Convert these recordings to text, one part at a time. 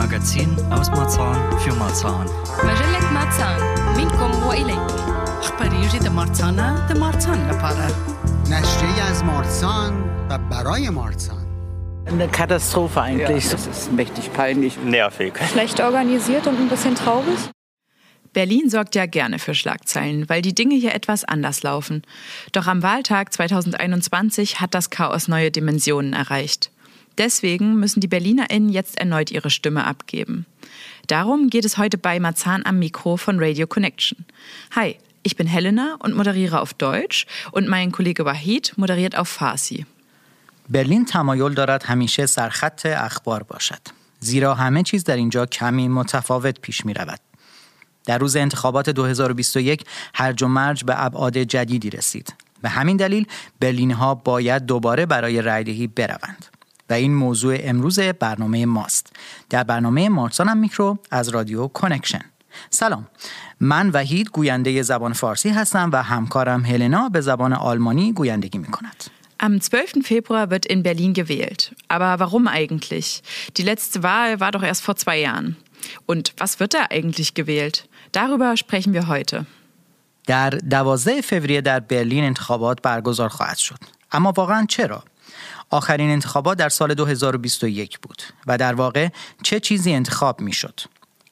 Magazin aus Marzahn für Marzahn. مجلة ماتسان منكم وإليكم أخباريجي دا مارتانا دا مارتان لپاره نشریه از مارسان و برای مارسان Eine Katastrophe eigentlich. Das ist mächtig peinlich. Nervig. schlecht organisiert und ein bisschen traurig. Berlin sorgt ja gerne für Schlagzeilen, weil die Dinge hier etwas anders laufen. Doch am Wahltag 2021 hat das Chaos neue Dimensionen erreicht. Deswegen müssen die BerlinerInnen jetzt erneut ihre Stimme abgeben. Darum geht es heute bei Marzahn am Mikro von Radio Connection. Hi, ich bin Helena und moderiere auf Deutsch und mein Kollege Wahid moderiert auf Farsi. برلین تمایل دارد همیشه سرخط اخبار باشد. زیرا همه چیز در اینجا کمی متفاوت پیش می رود. در روز انتخابات 2021 هرج و مرج به ابعاد جدیدی رسید. به همین دلیل برلینی ها باید دوباره برای رایدهی بروند. و این موضوع امروز برنامه ماست. در برنامه مارسانم میکرو از رادیو کنکشن. سلام من وحید گوینده زبان فارسی هستم و همکارم هلنا به زبان آلمانی گویندگی می کند. Am 12. Februar wird in Berlin gewählt. Aber warum eigentlich? Die letzte Wahl war doch erst vor zwei Jahren. Und was wird da eigentlich gewählt? Darüber sprechen wir heute. در 12 فوریه در برلین انتخابات برگزار خواهد شد. اما واقعا چرا؟ آخرین انتخابات در سال 2021 بود و در واقع چه چیزی انتخاب می شد؟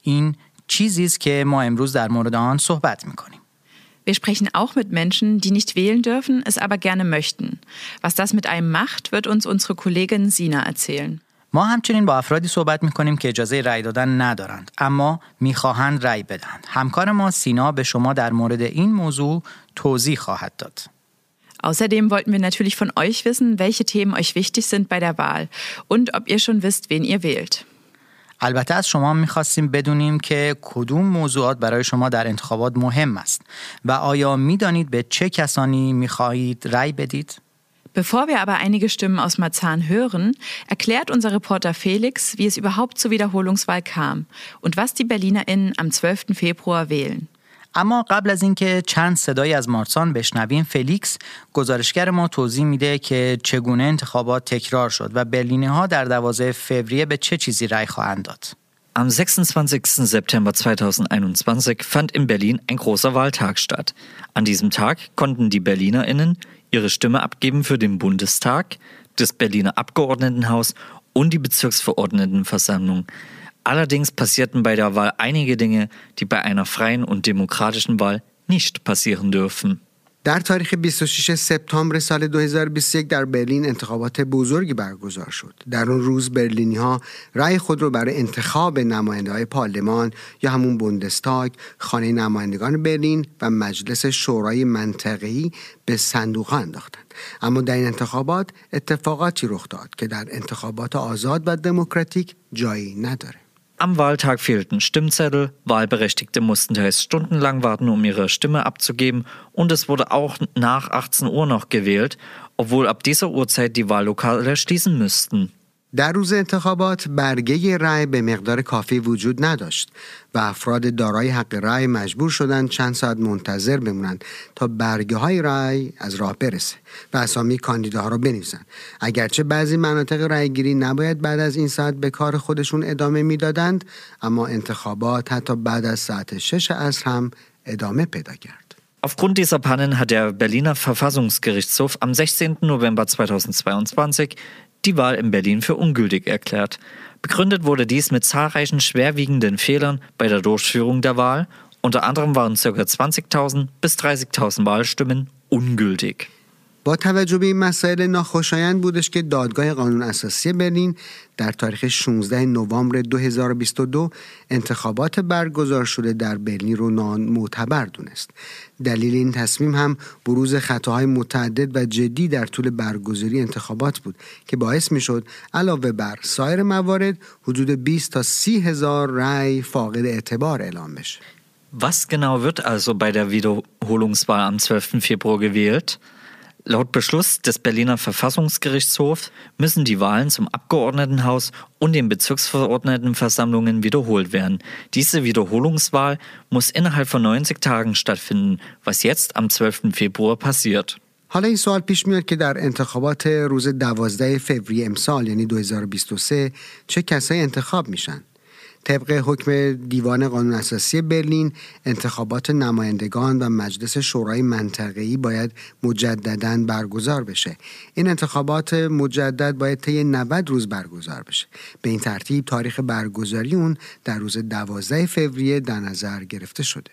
این چیزی است که ما امروز در مورد آن صحبت می کنیم. Wir sprechen auch mit Menschen, die nicht wählen dürfen, es aber gerne möchten. Was das mit einem macht, wird uns unsere Kollegin Sina erzählen. ما همچنین با افرادی صحبت می کنیم که اجازه رأی دادن ندارند اما می‌خواهند رأی بدهند. همکار ما سینا به شما در مورد این موضوع توضیح خواهد داد. Außerdem wollten wir natürlich von euch wissen, welche Themen euch wichtig sind bei der Wahl und ob ihr schon wisst, wen ihr wählt. البته از شما میخواستیم بدونیم که کدوم موضوعات برای شما در انتخابات مهم است و آیا میدانید به چه کسانی میخواهید رأی بدید؟ Bevor wir aber einige Stimmen aus Marzahn hören, erklärt unser Reporter Felix, wie es überhaupt zur Wiederholungswahl kam und was die BerlinerInnen am 12. Februar wählen. اما قبل از اینکه چند صدایی از مارسان بشنویم فلیکس گزارشگر ما توضیح میده که چگونه انتخابات تکرار شد و برلینی ها در 12 فوریه به چه چیزی رأی خواهند داد. Am 26. September 2021 fand in Berlin ein großer Wahltag statt. An diesem Tag konnten die BerlinerInnen ihre Stimme abgeben für den Bundestag, das Berliner Abgeordnetenhaus und die Bezirksverordnetenversammlung. Allerdings passierten bei der Wahl einige Dinge, die bei einer freien und demokratischen Wahl nicht passieren dürfen. در تاریخ 26 سپتامبر سال 2021 در برلین انتخابات بزرگی برگزار شد. در اون روز برلینی ها رأی خود رو برای انتخاب نماینده های پارلمان یا همون بوندستاگ، خانه نمایندگان برلین و مجلس شورای منطقه‌ای به صندوق انداختند. اما در این انتخابات اتفاقاتی رخ داد که در انتخابات آزاد و دموکراتیک جایی نداره. Am Wahltag fehlten Stimmzettel, Wahlberechtigte mussten teils stundenlang warten, um ihre Stimme abzugeben und es wurde auch nach 18 Uhr noch gewählt, obwohl ab dieser Uhrzeit die Wahllokale schließen müssten. در روز انتخابات برگه رأی به مقدار کافی وجود نداشت و افراد دارای حق رأی مجبور شدند چند ساعت منتظر بمونند تا برگه های رأی از راه برسه و اسامی کاندیداها را بنویسند اگرچه بعضی مناطق رأیگیری نباید بعد از این ساعت به کار خودشون ادامه می‌دادند اما انتخابات حتی بعد از ساعت شش عصر هم ادامه پیدا کرد Aufgrund dieser Pannen hat der Berliner Verfassungsgerichtshof am 16. November 2022 die Wahl in Berlin für ungültig erklärt. Begründet wurde dies mit zahlreichen schwerwiegenden Fehlern bei der Durchführung der Wahl. Unter anderem waren ca. 20.000 bis 30.000 Wahlstimmen ungültig. با توجه به این مسائل ناخوشایند بودش که دادگاه قانون اساسی برلین در تاریخ 16 نوامبر 2022 انتخابات برگزار شده در برلین رو نان معتبر دونست. دلیل این تصمیم هم بروز خطاهای متعدد و جدی در طول برگزاری انتخابات بود که باعث می شد علاوه بر سایر موارد حدود 20 تا 30 هزار رأی فاقد اعتبار اعلام بشه. Was genau wird also bei der Wiederholungswahl am 12. Februar gewählt? Laut Beschluss des Berliner Verfassungsgerichtshofs müssen die Wahlen zum Abgeordnetenhaus und den Bezirksverordnetenversammlungen wiederholt werden. Diese Wiederholungswahl muss innerhalb von 90 Tagen stattfinden, was jetzt am 12. Februar passiert. حالا این سوال پیش میاد که در انتخابات روز 12 فوریه امسال یعنی 2023 چه کسایی انتخاب میشن؟ طبق حکم دیوان قانون اساسی برلین انتخابات نمایندگان و مجلس شورای منطقه‌ای باید مجددا برگزار بشه این انتخابات مجدد باید طی 90 روز برگزار بشه به این ترتیب تاریخ برگزاری اون در روز 12 فوریه در نظر گرفته شده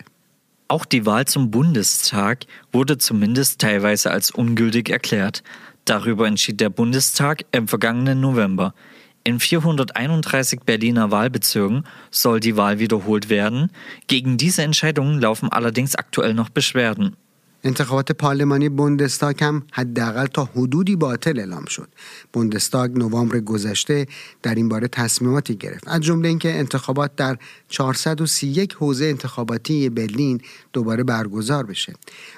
Auch die Wahl zum Bundestag wurde zumindest teilweise als ungültig erklärt. Darüber entschied der Bundestag im vergangenen November. In 431 Berliner Wahlbezirken soll die Wahl wiederholt werden. Gegen diese Entscheidungen laufen allerdings aktuell noch Beschwerden. انتخابات پارلمانی بوندستاگ هم حداقل تا حدودی باطل اعلام شد. بوندستاگ نوامبر گذشته در این باره تصمیماتی گرفت. از جمله اینکه انتخابات در 431 حوزه انتخاباتی برلین دوباره برگزار بشه.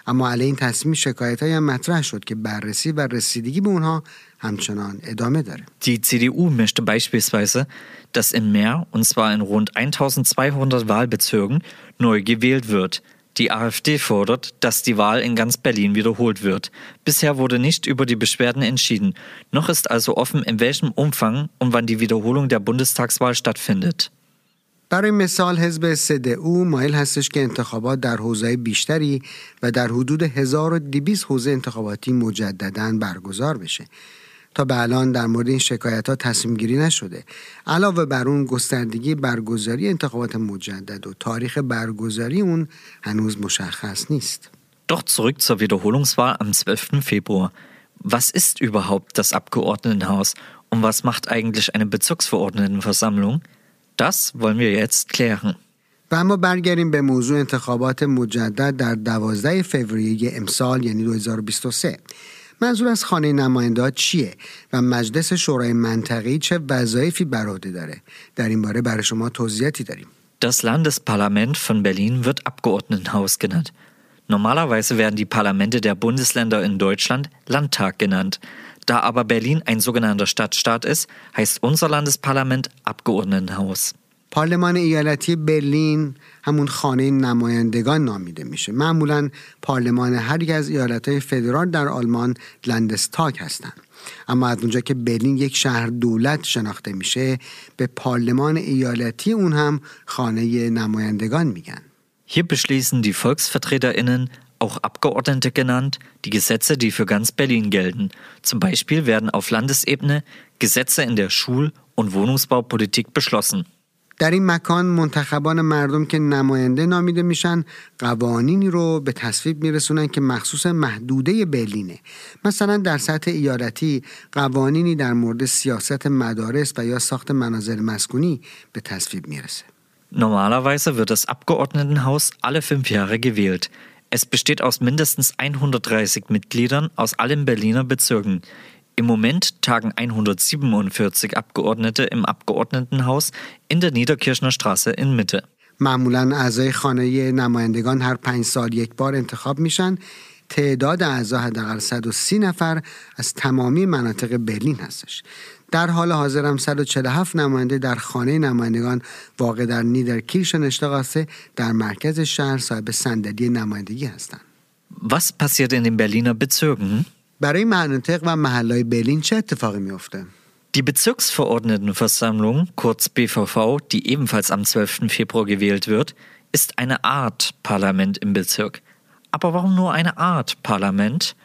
اما علیه این تصمیم شکایت هم مطرح شد که بررسی و رسیدگی به اونها همچنان ادامه داره. Die CDU möchte beispielsweise, dass im Meer, und zwar in rund 1200 Wahlbezirken, neu gewählt wird. Die AfD fordert, dass die Wahl in ganz Berlin wiederholt wird. Bisher wurde nicht über die Beschwerden entschieden. Noch ist also offen, in welchem Umfang und wann die Wiederholung der Bundestagswahl stattfindet. برای مثال حزب CDU مایل هستش که انتخابات در حوزه بیشتری و در حدود 1200 حوزه انتخاباتی مجددا برگزار بشه. تا به الان در مورد این شکایت ها تصمیم گیری نشده علاوه بر اون گستردگی برگزاری انتخابات مجدد و تاریخ برگزاری اون هنوز مشخص نیست Doch zurück zur Wiederholungswahl am 12. Februar. Was ist überhaupt das Abgeordnetenhaus und was macht eigentlich eine Bezirksverordnetenversammlung? Das wollen wir jetzt klären. و اما برگردیم به موضوع انتخابات مجدد در 12 فوریه امسال یعنی 2023 منظور از خانه نماینده چیه و مجلس شورای منطقی چه وظایفی بر عهده داره در این باره برای شما توضیحاتی داریم Das Landesparlament von Berlin wird Abgeordnetenhaus genannt. Normalerweise werden die Parlamente der Bundesländer in Deutschland Landtag genannt. Da aber Berlin ein sogenannter Stadtstaat ist, heißt unser Landesparlament Abgeordnetenhaus. پارلمان ایالتی برلین همون خانه نمایندگان نامیده میشه معمولا پارلمان هر یک از ایالتهای فدرال در آلمان لندستاگ هستند اما از اونجا که برلین یک شهر دولت شناخته میشه به پارلمان ایالتی اون هم خانه نمایندگان میگن Hier beschließen die VolksvertreterInnen, auch Abgeordnete genannt, die Gesetze, die für ganz Berlin gelten. Zum Beispiel werden auf Landesebene Gesetze in der Schul- und Wohnungsbaupolitik beschlossen. در این مکان منتخبان مردم که نماینده نامیده میشن قوانینی رو به تصویب میرسونن که مخصوص محدوده برلینه مثلا در سطح ایالتی قوانینی در مورد سیاست مدارس و یا ساخت منازل مسکونی به تصویب می‌رسه Normalerweise wird das Abgeordnetenhaus alle fünf Jahre gewählt. Es besteht aus mindestens 130 Mitgliedern aus allen Berliner Bezirken. Im Moment tagen 147 Abgeordnete im Abgeordnetenhaus in der Niederkirchner Straße in Mitte. معمولا اعضای خانه نمایندگان هر پنج سال یک بار انتخاب میشن تعداد اعضا حداقل 130 نفر از تمامی مناطق برلین هستش در حال حاضر هم 147 نماینده در خانه نمایندگان واقع در نیدرکیرش نشتاقاسه در مرکز شهر صاحب صندلی نمایندگی هستند. Was passiert in den Berliner Bezirken? برای مناطق و محلهای برلین چه اتفاقی میفته؟ Die Bezirksverordnetenversammlung, kurz BVV, die ebenfalls am 12. Februar gewählt wird, ist eine Art Parlament im Bezirk. Aber warum nur eine Art Parlament?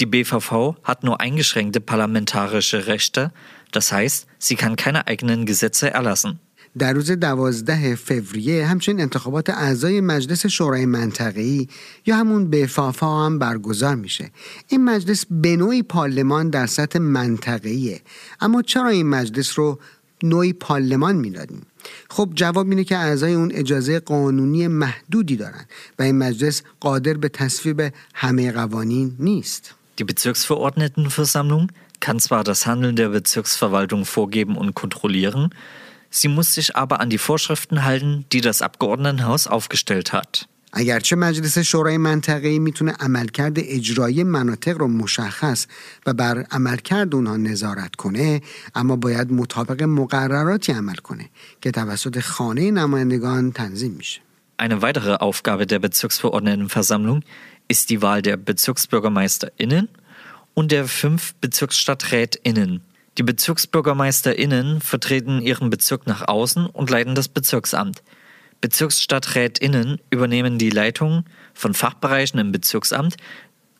Die BVV hat nur eingeschränkte parlamentarische Rechte, das heißt, sie kann keine eigenen Gesetze erlassen. در روز دوازده فوریه همچنین انتخابات اعضای مجلس شورای منطقه‌ای یا همون بفافا هم برگزار میشه. این مجلس به نوعی پارلمان در سطح منطقه‌ایه. اما چرا این مجلس رو نوعی پارلمان می‌دادیم؟ خب جواب اینه که اعضای اون اجازه قانونی محدودی دارن و این مجلس قادر به تصویب همه قوانین نیست. Die Bezirksverordnetenversammlung kann zwar das Handeln der Bezirksverwaltung vorgeben und kontrollieren, Sie muss sich aber an die Vorschriften halten, die das Abgeordnetenhaus aufgestellt hat. اگرچه مجلس شورای منطقه‌ای میتونه عملکرد اجرایی مناطق رو مشخص و بر عملکرد اونها نظارت کنه اما باید مطابق مقرراتی عمل کنه که توسط خانه نمایندگان تنظیم میشه Eine weitere Aufgabe der Bezirksverordnetenversammlung ist die Wahl der BezirksbürgermeisterInnen und der fünf BezirksstadträtInnen. Die BezirksbürgermeisterInnen vertreten ihren Bezirk nach außen und leiten das Bezirksamt. BezirksstadträtInnen übernehmen die Leitung von Fachbereichen im Bezirksamt.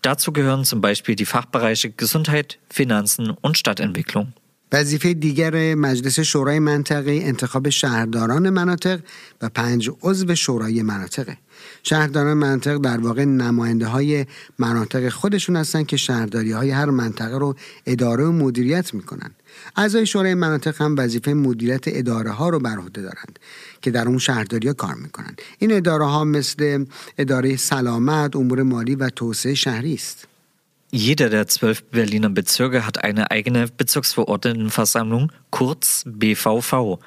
Dazu gehören zum Beispiel die Fachbereiche Gesundheit, Finanzen und Stadtentwicklung. وظیفه دیگر مجلس شورای منطقه انتخاب شهرداران مناطق و پنج عضو شورای مناطقه. شهرداران مناطق در واقع نماینده های مناطق خودشون هستن که شهرداری های هر منطقه رو اداره و مدیریت می‌کنن. اعضای شورای مناطق هم وظیفه مدیریت اداره ها رو بر عهده دارند که در اون شهرداری ها کار می‌کنن. این اداره ها مثل اداره سلامت امور مالی و توسعه شهری است. Jeder der zwölf Berliner Bezirke hat eine eigene Bezirksverordnetenversammlung, kurz BVV.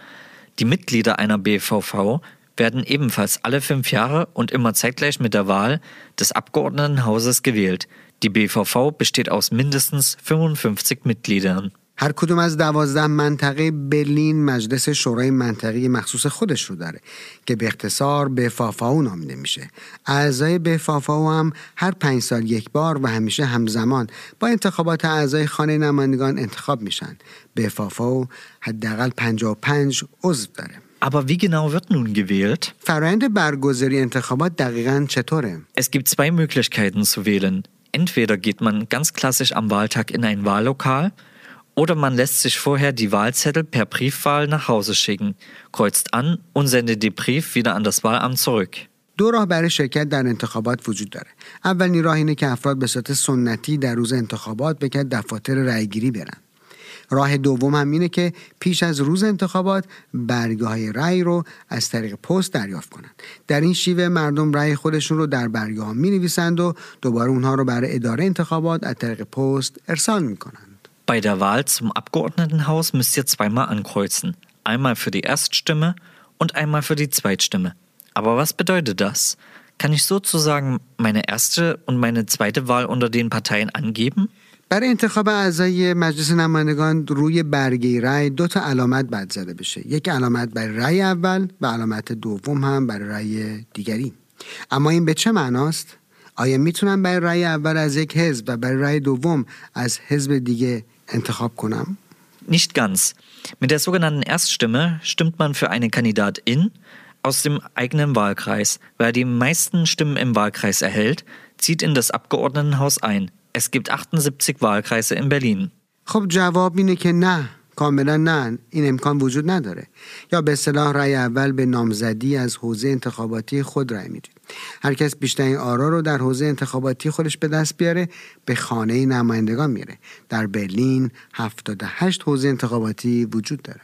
Die Mitglieder einer BVV werden ebenfalls alle fünf Jahre und immer zeitgleich mit der Wahl des Abgeordnetenhauses gewählt. Die BVV besteht aus mindestens 55 Mitgliedern. هر کدوم از دوازده منطقه برلین مجلس شورای منطقی مخصوص خودش رو داره که به اختصار به فافاو نامیده میشه اعضای به فافاو هم هر پنج سال یک بار و همیشه همزمان با انتخابات اعضای خانه نمایندگان انتخاب میشن به فافاو حداقل 55 عضو داره Aber wie genau wird nun gewählt? فرایند برگزاری انتخابات دقیقا چطوره؟ Es gibt zwei Möglichkeiten zu wählen. Entweder geht man ganz klassisch am Wahltag in ein Wahllokal oder man lässt sich vorher die Wahlzettel per Briefwahl nach Hause schicken, kreuzt an und sendet den Brief wieder an das Wahlamt zurück. دو راه برای شرکت در انتخابات وجود داره. اولین راه اینه که افراد به صورت سنتی در روز انتخابات به دفاتر رأیگیری برن. راه دوم هم اینه که پیش از روز انتخابات برگه های رأی رو از طریق پست دریافت کنند در این شیوه مردم رأی خودشون رو در برگه ها می نویسند و دوباره اونها رو برای اداره انتخابات از طریق پست ارسال می کنند Bei der Wahl zum Abgeordnetenhaus müsst ihr zweimal ankreuzen. Einmal für die Erststimme und einmal für die Zweitstimme. Aber was bedeutet das? Kann ich sozusagen meine erste und meine zweite Wahl unter den Parteien angeben? برای انتخاب اعضای مجلس نمایندگان روی برگه رأی دو تا علامت بد زده بشه یک علامت برای رأی اول و علامت دوم هم برای رأی دیگری اما این به چه معناست آیا میتونم برای رأی اول از یک حزب و برای رأی دوم از حزب دیگه انتخاب کنم Nicht ganz. Mit der sogenannten Erststimme stimmt man für eine Kandidatin aus dem eigenen Wahlkreis. Wer die meisten Stimmen im Wahlkreis erhält, zieht in das Abgeordnetenhaus ein. Es gibt 78 Wahlkreise in Berlin. خب جواب اینه که نه کاملا نه این امکان وجود نداره یا به اصطلاح رأی اول به نامزدی از حوزه انتخاباتی خود رأی میدید هر کس بیشترین آرا رو در حوزه انتخاباتی خودش به دست بیاره به خانه نمایندگان میره در برلین 78 حوزه انتخاباتی وجود داره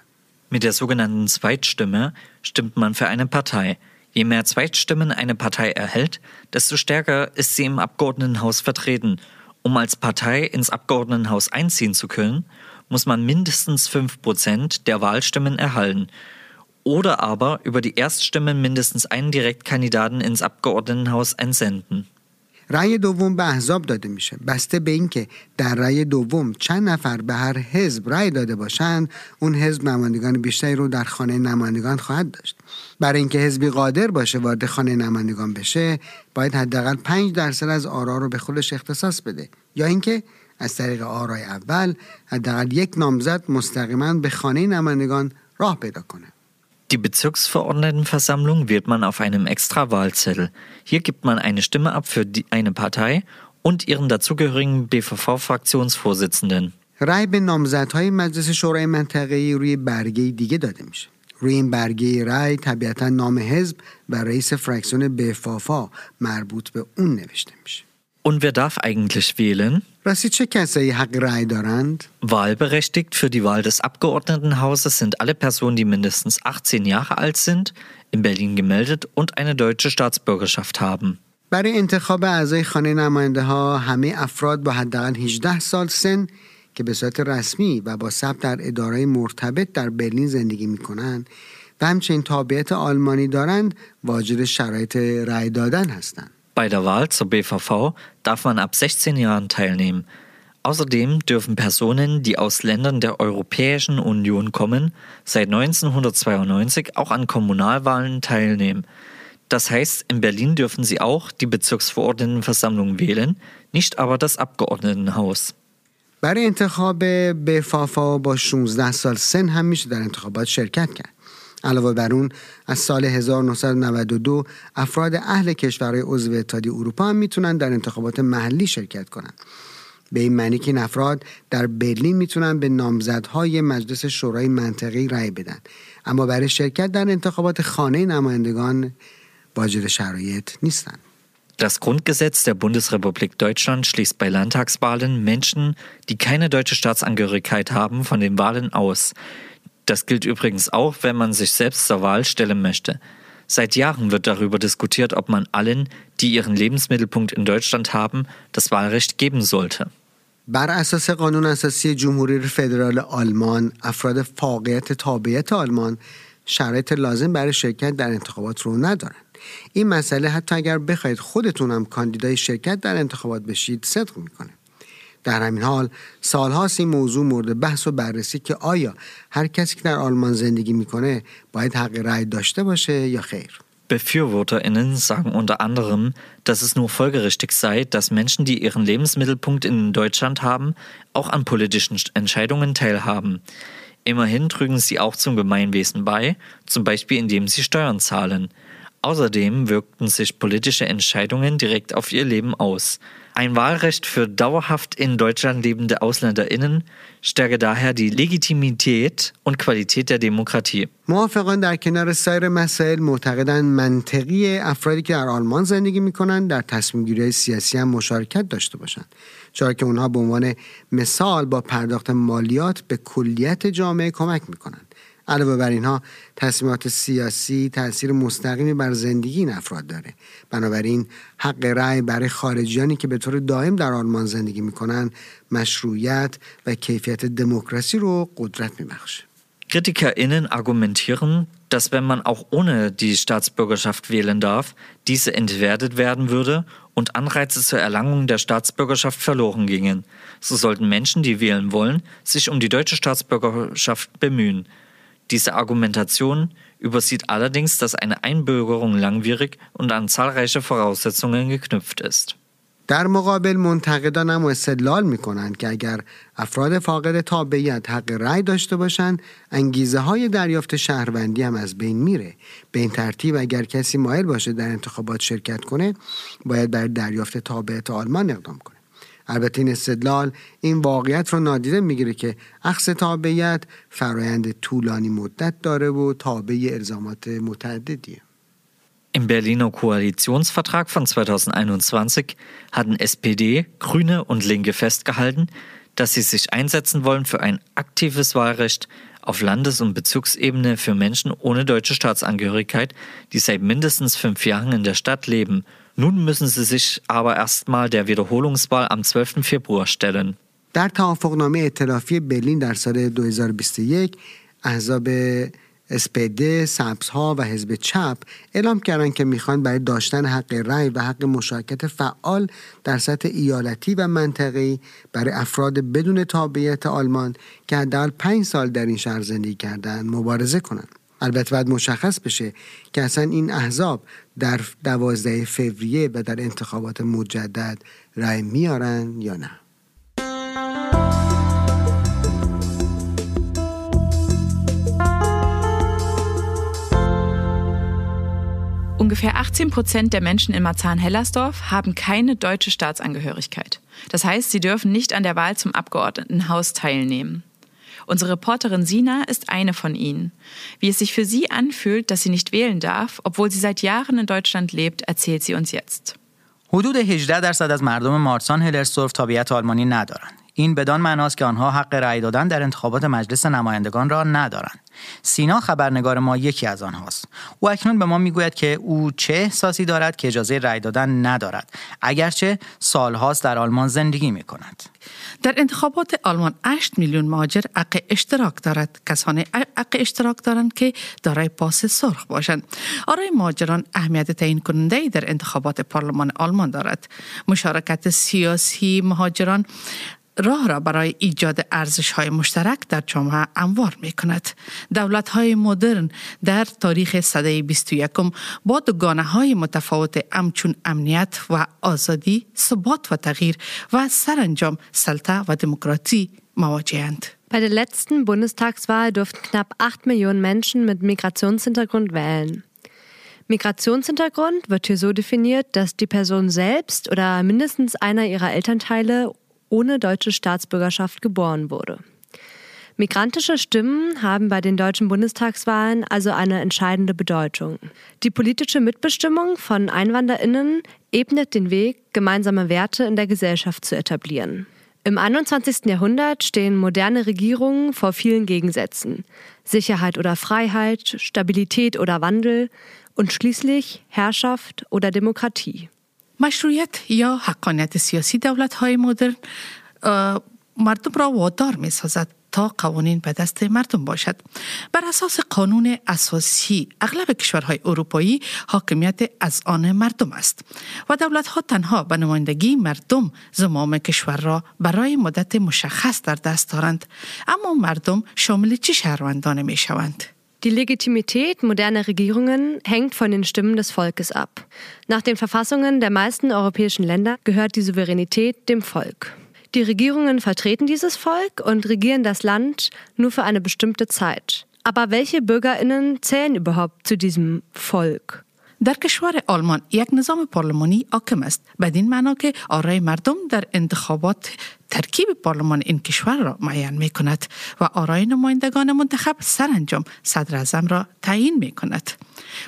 Mit der sogenannten Zweitstimme stimmt man für eine Partei. Je mehr Zweitstimmen eine Partei erhält, desto stärker ist sie im Abgeordnetenhaus vertreten. Um als Partei ins Abgeordnetenhaus einziehen zu können, muss man mindestens 5% der Wahlstimmen erhalten. Oder aber über die Erststimmen mindestens einen Direktkandidaten ins Abgeordnetenhaus entsenden. رأی دوم به احزاب داده میشه. بسته به اینکه در رأی دوم چند نفر به هر حزب رأی داده باشند اون حزب نمایندگان بیشتری رو در خانه نمایندگان خواهد داشت. برای اینکه حزبی قادر باشه وارد خانه نمایندگان بشه باید حداقل 5 درصد از آرا رو به خودش اختصاص بده. یا اینکه از طریق آرای اول حداقل یک نامزد مستقیما به خانه نمایندگان راه پیدا کنه Die Bezirksverordnetenversammlung wählt man auf einem Extrawahlzettel. Hier gibt man eine Stimme ab für die, eine Partei und ihren dazugehörigen BVV-Fraktionsvorsitzenden. رأی به نامزدهای مجلس شورای منطقه‌ای روی برگه دیگه داده میشه. روی این برگه رأی طبیعتا نام حزب و رئیس فرکسیون بفافا مربوط به اون نوشته میشه. Und wer darf eigentlich wählen? راستی چه کسایی حق رأی دارند؟ Wahlberechtigt für die Wahl des Abgeordnetenhauses sind alle Personen, die mindestens 18 Jahre alt sind, in Berlin gemeldet und eine deutsche Staatsbürgerschaft haben. برای انتخاب اعضای خانه نماینده ها همه افراد با حداقل 18 سال سن که به صورت رسمی و با ثبت در اداره مرتبط در برلین زندگی می کنند و همچنین تابعیت آلمانی دارند واجد شرایط رأی دادن هستند. Bei der Wahl zur BVV darf man ab 16 Jahren teilnehmen. Außerdem dürfen Personen, die aus Ländern der Europäischen Union kommen, seit 1992 auch an Kommunalwahlen teilnehmen. Das heißt, in Berlin dürfen sie auch die Bezirksverordnetenversammlung wählen, nicht aber das Abgeordnetenhaus. برای انتخاب بفافا با 16 سال سن هم میشه در انتخابات شرکت کرد. علاوه بر اون از سال 1992 افراد اهل کشورهای عضو اتحادیه اروپا هم می‌تونن در انتخابات محلی شرکت کنند. به این معنی که این افراد در برلین می‌تونن به نامزدهای مجلس شورای منطقی رأی بدن اما برای شرکت در انتخابات خانه نمایندگان واجد شرایط نیستند. Das Grundgesetz der Bundesrepublik Deutschland schließt bei Landtagswahlen Menschen, die keine deutsche Staatsangehörigkeit haben, von den Wahlen aus. Das gilt übrigens auch, wenn man sich selbst zur Wahl stellen möchte. Seit Jahren wird darüber diskutiert, ob man allen, die ihren Lebensmittelpunkt in Deutschland haben, das Wahlrecht geben sollte. بر اساس قانون اساسی جمهوری فدرال آلمان افراد فاقیت تابعیت آلمان شرایط لازم برای شرکت در انتخابات رو ندارند این مسئله حتی اگر بخواید خودتون هم کاندیدای شرکت در انتخابات بشید صدق میکنه در همین حال سالهاست این موضوع مورد بحث و بررسی که آیا هر کسی که در آلمان زندگی میکنه باید حق رأی داشته باشه یا خیر BefürworterInnen sagen unter anderem, dass es nur folgerichtig sei, dass Menschen, die ihren Lebensmittelpunkt in Deutschland haben, auch an politischen Entscheidungen teilhaben. Immerhin trügen sie auch zum Gemeinwesen bei, zum Beispiel indem sie Steuern zahlen. Außerdem wirkten sich politische Entscheidungen direkt auf ihr Leben aus. Ein Wahlrecht für dauerhaft in Deutschland lebende AusländerInnen stärke daher die Legitimität und Qualität der Demokratie. موافقان در کنار سایر مسائل معتقدند منطقی افرادی که در آلمان زندگی می‌کنند در تصمیم گیری سیاسی هم مشارکت داشته باشند چرا که اونها به عنوان مثال با پرداخت مالیات به کلیت جامعه کمک می‌کنند علاوه بر اینها تصمیمات سیاسی تاثیر مستقیمی بر زندگی این افراد داره بنابراین حق رأی برای خارجیانی که به طور دائم در آلمان زندگی میکنن مشروعیت و کیفیت دموکراسی رو قدرت میبخشه KritikerInnen argumentieren, dass wenn man auch ohne die Staatsbürgerschaft wählen darf, diese entwertet werden würde und Anreize zur Erlangung der Staatsbürgerschaft verloren gingen. So sollten Menschen, die wählen wollen, sich um die deutsche Staatsbürgerschaft bemühen. Diese Argumentation übersieht allerdings, dass eine Einbürgerung langwierig und an zahlreiche Voraussetzungen geknüpft ist. در مقابل منتقدان هم استدلال می کنند که اگر افراد فاقد تابعیت حق رأی داشته باشند انگیزه های دریافت شهروندی هم از بین میره به این ترتیب اگر کسی مایل باشه در انتخابات شرکت کنه باید بر دریافت تابعیت آلمان اقدام کنه البته این استدلال این واقعیت رو نادیده میگیره که اخص تابعیت فرایند طولانی مدت داره و تابع الزامات متعددیه Im Berliner Koalitionsvertrag von 2021 hatten SPD, Grüne und Linke festgehalten, dass sie sich einsetzen wollen für ein aktives Wahlrecht auf Landes- und Bezirksebene für Menschen ohne deutsche Staatsangehörigkeit, die seit mindestens fünf Jahren in der Stadt leben. Nun müssen sie sich aber erstmal der Wiederholungswahl am 12. Februar stellen. در توافقنامه ائتلافی برلین در سال 2021 احزاب اسپد، سبزها و حزب چپ اعلام کردند که می‌خوان برای داشتن حق رأی و حق مشارکت فعال در سطح ایالتی و منطقی برای افراد بدون تابعیت آلمان که حداقل پنج سال در این شهر زندگی کردن مبارزه کنند. البته باید مشخص بشه که اصلا این احزاب در دوازده فوریه و در انتخابات مجدد رأی میارن یا نه. Ungefähr 18 Prozent der Menschen in Marzahn-Hellersdorf haben keine deutsche Staatsangehörigkeit. Das heißt, sie dürfen nicht an der Wahl zum Abgeordnetenhaus teilnehmen. Unsere Reporterin Sina ist eine von ihnen. Wie es sich für sie anfühlt, dass sie nicht wählen darf, obwohl sie seit Jahren in Deutschland lebt, erzählt sie uns jetzt. حدود 18 درصد از مردم مارسان هلرسدورف تابعیت آلمانی ندارند. این بدان معناست که آنها حق رأی دادن در انتخابات مجلس نمایندگان را ندارند. سینا خبرنگار ما یکی از آنهاست. او اکنون به ما می‌گوید که او چه احساسی دارد که اجازه رأی دادن ندارد. اگرچه سالهاست در آلمان زندگی می کند در انتخابات آلمان 8 میلیون مهاجر حق اشتراک دارد. کسانی حق اشتراک دارند که دارای پاس سرخ باشند. آرای مهاجران اهمیت تعیین کننده در انتخابات پارلمان آلمان دارد. مشارکت سیاسی مهاجران راه را برای ایجاد ارزش های مشترک در جامعه اموار می کند. دولت های مدرن در تاریخ صده 21 با دوگانه های متفاوت امچون امنیت و آزادی، ثبات و تغییر و سرانجام سلطه و دموکراسی مواجهند. Bei der letzten Bundestagswahl durften knapp 8 Millionen Menschen mit Migrationshintergrund wählen. Migrationshintergrund wird hier so definiert, dass die Person selbst oder mindestens einer ihrer Elternteile ohne deutsche Staatsbürgerschaft geboren wurde. Migrantische Stimmen haben bei den deutschen Bundestagswahlen also eine entscheidende Bedeutung. Die politische Mitbestimmung von Einwanderinnen ebnet den Weg, gemeinsame Werte in der Gesellschaft zu etablieren. Im 21. Jahrhundert stehen moderne Regierungen vor vielen Gegensätzen. Sicherheit oder Freiheit, Stabilität oder Wandel und schließlich Herrschaft oder Demokratie. مشروعیت یا حقانیت سیاسی دولت های مدرن مردم را وادار می سازد تا قوانین به دست مردم باشد. بر اساس قانون اساسی اغلب کشورهای اروپایی حاکمیت از آن مردم است و دولت ها تنها به نمایندگی مردم زمام کشور را برای مدت مشخص در دست دارند. اما مردم شامل چه شهروندان می شوند Die Legitimität moderner Regierungen hängt von den Stimmen des Volkes ab. Nach den Verfassungen der meisten europäischen Länder gehört die Souveränität dem Volk. Die Regierungen vertreten dieses Volk und regieren das Land nur für eine bestimmte Zeit. Aber welche Bürgerinnen zählen überhaupt zu diesem Volk? در کشور آلمان یک نظام پارلمانی حاکم است بدین معنا که آرای مردم در انتخابات ترکیب پارلمان این کشور را معین می کند و آرای نمایندگان منتخب سرانجام صدر اعظم را تعیین می کند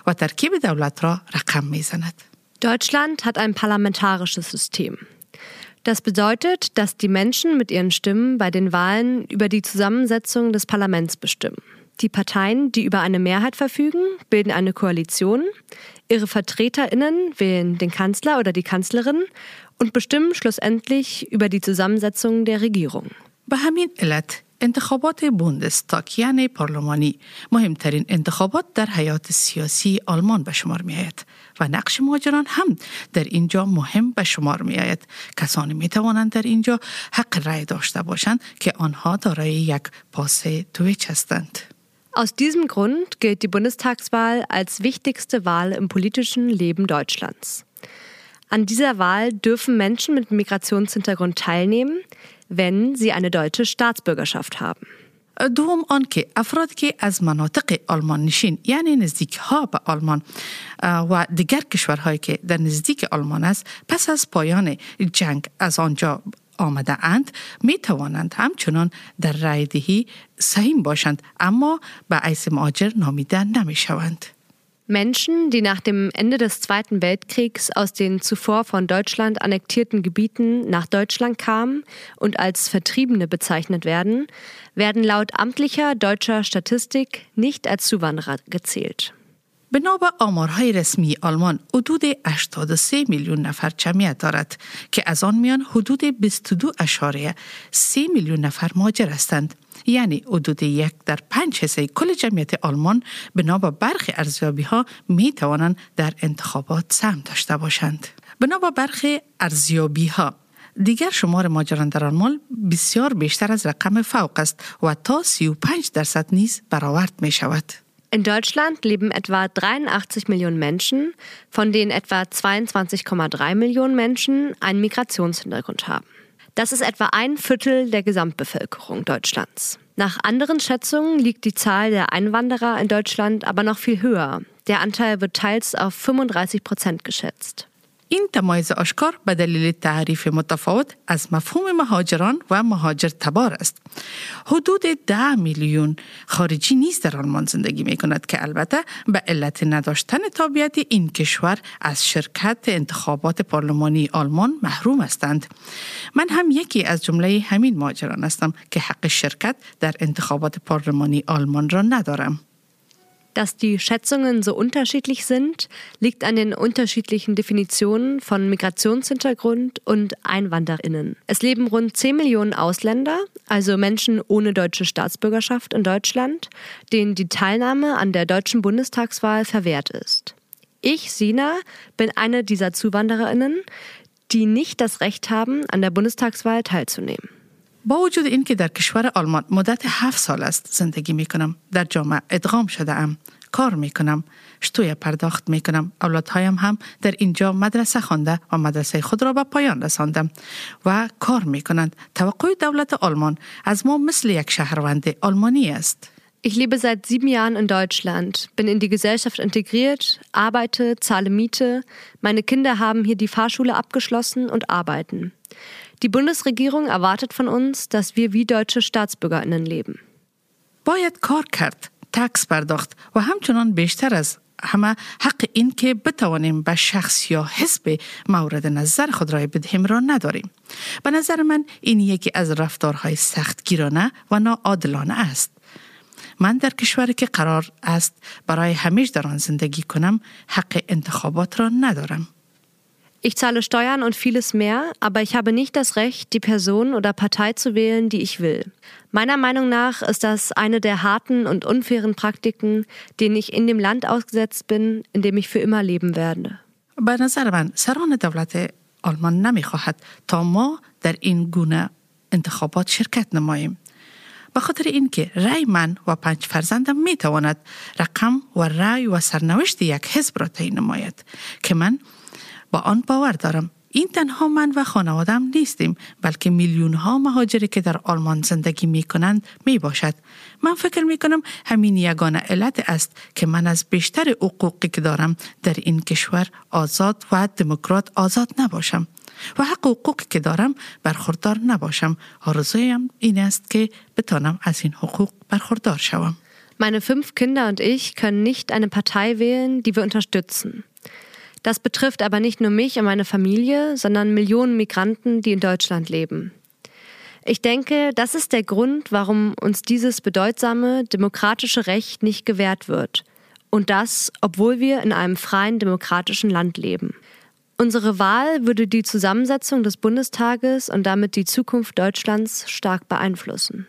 و ترکیب دولت را رقم می زند. Deutschland hat ein parlamentarisches System. Das bedeutet, dass die Menschen mit ihren Stimmen bei den Wahlen über die Zusammensetzung des Parlaments bestimmen. Die Parteien, die über eine Mehrheit verfügen, bilden eine Koalition. Ihre VertreterInnen wählen den Kanzler oder die Kanzlerin und bestimmen schlussendlich über die Zusammensetzung der Regierung. به همین علت انتخابات بوندستاک یعنی پارلمانی مهمترین انتخابات در حیات سیاسی آلمان به شمار می آید و نقش مهاجران هم در اینجا مهم به شمار می آید کسانی می توانند در اینجا حق رأی داشته باشند که آنها دارای یک پاس تویچ هستند Aus diesem Grund gilt die Bundestagswahl als wichtigste Wahl im politischen Leben Deutschlands. An dieser Wahl dürfen Menschen mit Migrationshintergrund teilnehmen, wenn sie eine deutsche Staatsbürgerschaft haben. دوم آنکه افرادی که از مناطق آلمان نشین یعنی نزدیک ها به آلمان و دیگر کشورهایی که در نزدیک آلمان است پس از پایان جنگ از آنجا آمده اند می توانند همچنان در رای دهی سهیم باشند اما به عیس مهاجر نامیده نمی شوند. Menschen, die nach dem Ende des Zweiten Weltkriegs aus den zuvor von Deutschland annektierten Gebieten nach Deutschland kamen und als Vertriebene bezeichnet werden, werden laut amtlicher deutscher Statistik nicht als Zuwanderer gezählt. بنا به آمارهای رسمی آلمان حدود 83 میلیون نفر جمعیت دارد که از آن میان حدود 22 اشاره 3 میلیون نفر مهاجر هستند یعنی حدود یک در پنج حصه کل جمعیت آلمان بنا به برخی ارزیابی ها می توانند در انتخابات سهم داشته باشند بنا به برخی ارزیابی ها دیگر شمار ماجران در آلمان بسیار بیشتر از رقم فوق است و تا 35 درصد نیز برآورد می شود. In Deutschland leben etwa 83 Millionen Menschen, von denen etwa 22,3 Millionen Menschen einen Migrationshintergrund haben. Das ist etwa ein Viertel der Gesamtbevölkerung Deutschlands. Nach anderen Schätzungen liegt die Zahl der Einwanderer in Deutschland aber noch viel höher. Der Anteil wird teils auf 35 Prozent geschätzt. این تمایز آشکار به دلیل تعریف متفاوت از مفهوم مهاجران و مهاجر تبار است. حدود ده میلیون خارجی نیز در آلمان زندگی می کند که البته به علت نداشتن تابعیت این کشور از شرکت انتخابات پارلمانی آلمان محروم هستند. من هم یکی از جمله همین مهاجران هستم که حق شرکت در انتخابات پارلمانی آلمان را ندارم. Dass die Schätzungen so unterschiedlich sind, liegt an den unterschiedlichen Definitionen von Migrationshintergrund und Einwanderinnen. Es leben rund 10 Millionen Ausländer, also Menschen ohne deutsche Staatsbürgerschaft in Deutschland, denen die Teilnahme an der deutschen Bundestagswahl verwehrt ist. Ich, Sina, bin eine dieser Zuwandererinnen, die nicht das Recht haben, an der Bundestagswahl teilzunehmen. با وجود اینکه در کشور آلمان مدت هفت سال است زندگی می کنم در جامعه ادغام شده ام کار می کنم شتوی پرداخت می کنم اولادهایم هم در اینجا مدرسه خوانده و مدرسه خود را به پایان رساندم و کار می کنند توقع دولت آلمان از ما مثل یک شهروند آلمانی است Ich lebe seit sieben Jahren in Deutschland, bin in die Gesellschaft integriert, arbeite, zahle Miete. Meine Kinder haben hier die Fahrschule abgeschlossen und arbeiten. Die Bundesregierung erwartet von uns, dass wir wie deutsche Staatsbürgerinnen leben. باید کار کرد، تکس پرداخت و همچنان بیشتر از همه حق این که بتوانیم به شخص یا حزب مورد نظر خود رای بدهیم را نداریم. به نظر من این یکی از رفتارهای سختگیرانه و ناعادلانه است. من در کشوری که قرار است برای همیش در آن زندگی کنم حق انتخابات را ندارم. Ich zahle Steuern und vieles mehr, aber ich habe nicht das Recht, die Person oder Partei zu wählen, die ich will. Meiner Meinung nach ist das eine der harten und unfairen Praktiken, denen ich in dem Land ausgesetzt bin, in dem ich für immer leben werde. به نظر من سران دولت آلمان نمیخواهد تا ما در این گونه انتخابات شرکت نماییم. به خاطر اینکه رأی من و پنج فرزندم می تواند رقم و رأی و سرنوشت یک حزب را تعیین نماید که من با آن باور دارم این تنها من و خانوادم نیستیم بلکه میلیون ها مهاجری که در آلمان زندگی می کنند می باشد. من فکر می کنم همین یگانه علت است که من از بیشتر حقوقی که دارم در این کشور آزاد و دموکرات آزاد نباشم. و حق حقوقی که دارم برخوردار نباشم. آرزویم این است که بتانم از این حقوق برخوردار شوم. Meine fünf Kinder und ich können nicht eine Partei wählen, die wir unterstützen. Das betrifft aber nicht nur mich und meine Familie, sondern Millionen Migranten, die in Deutschland leben. Ich denke, das ist der Grund, warum uns dieses bedeutsame demokratische Recht nicht gewährt wird. Und das, obwohl wir in einem freien demokratischen Land leben. Unsere Wahl würde die Zusammensetzung des Bundestages und damit die Zukunft Deutschlands stark beeinflussen.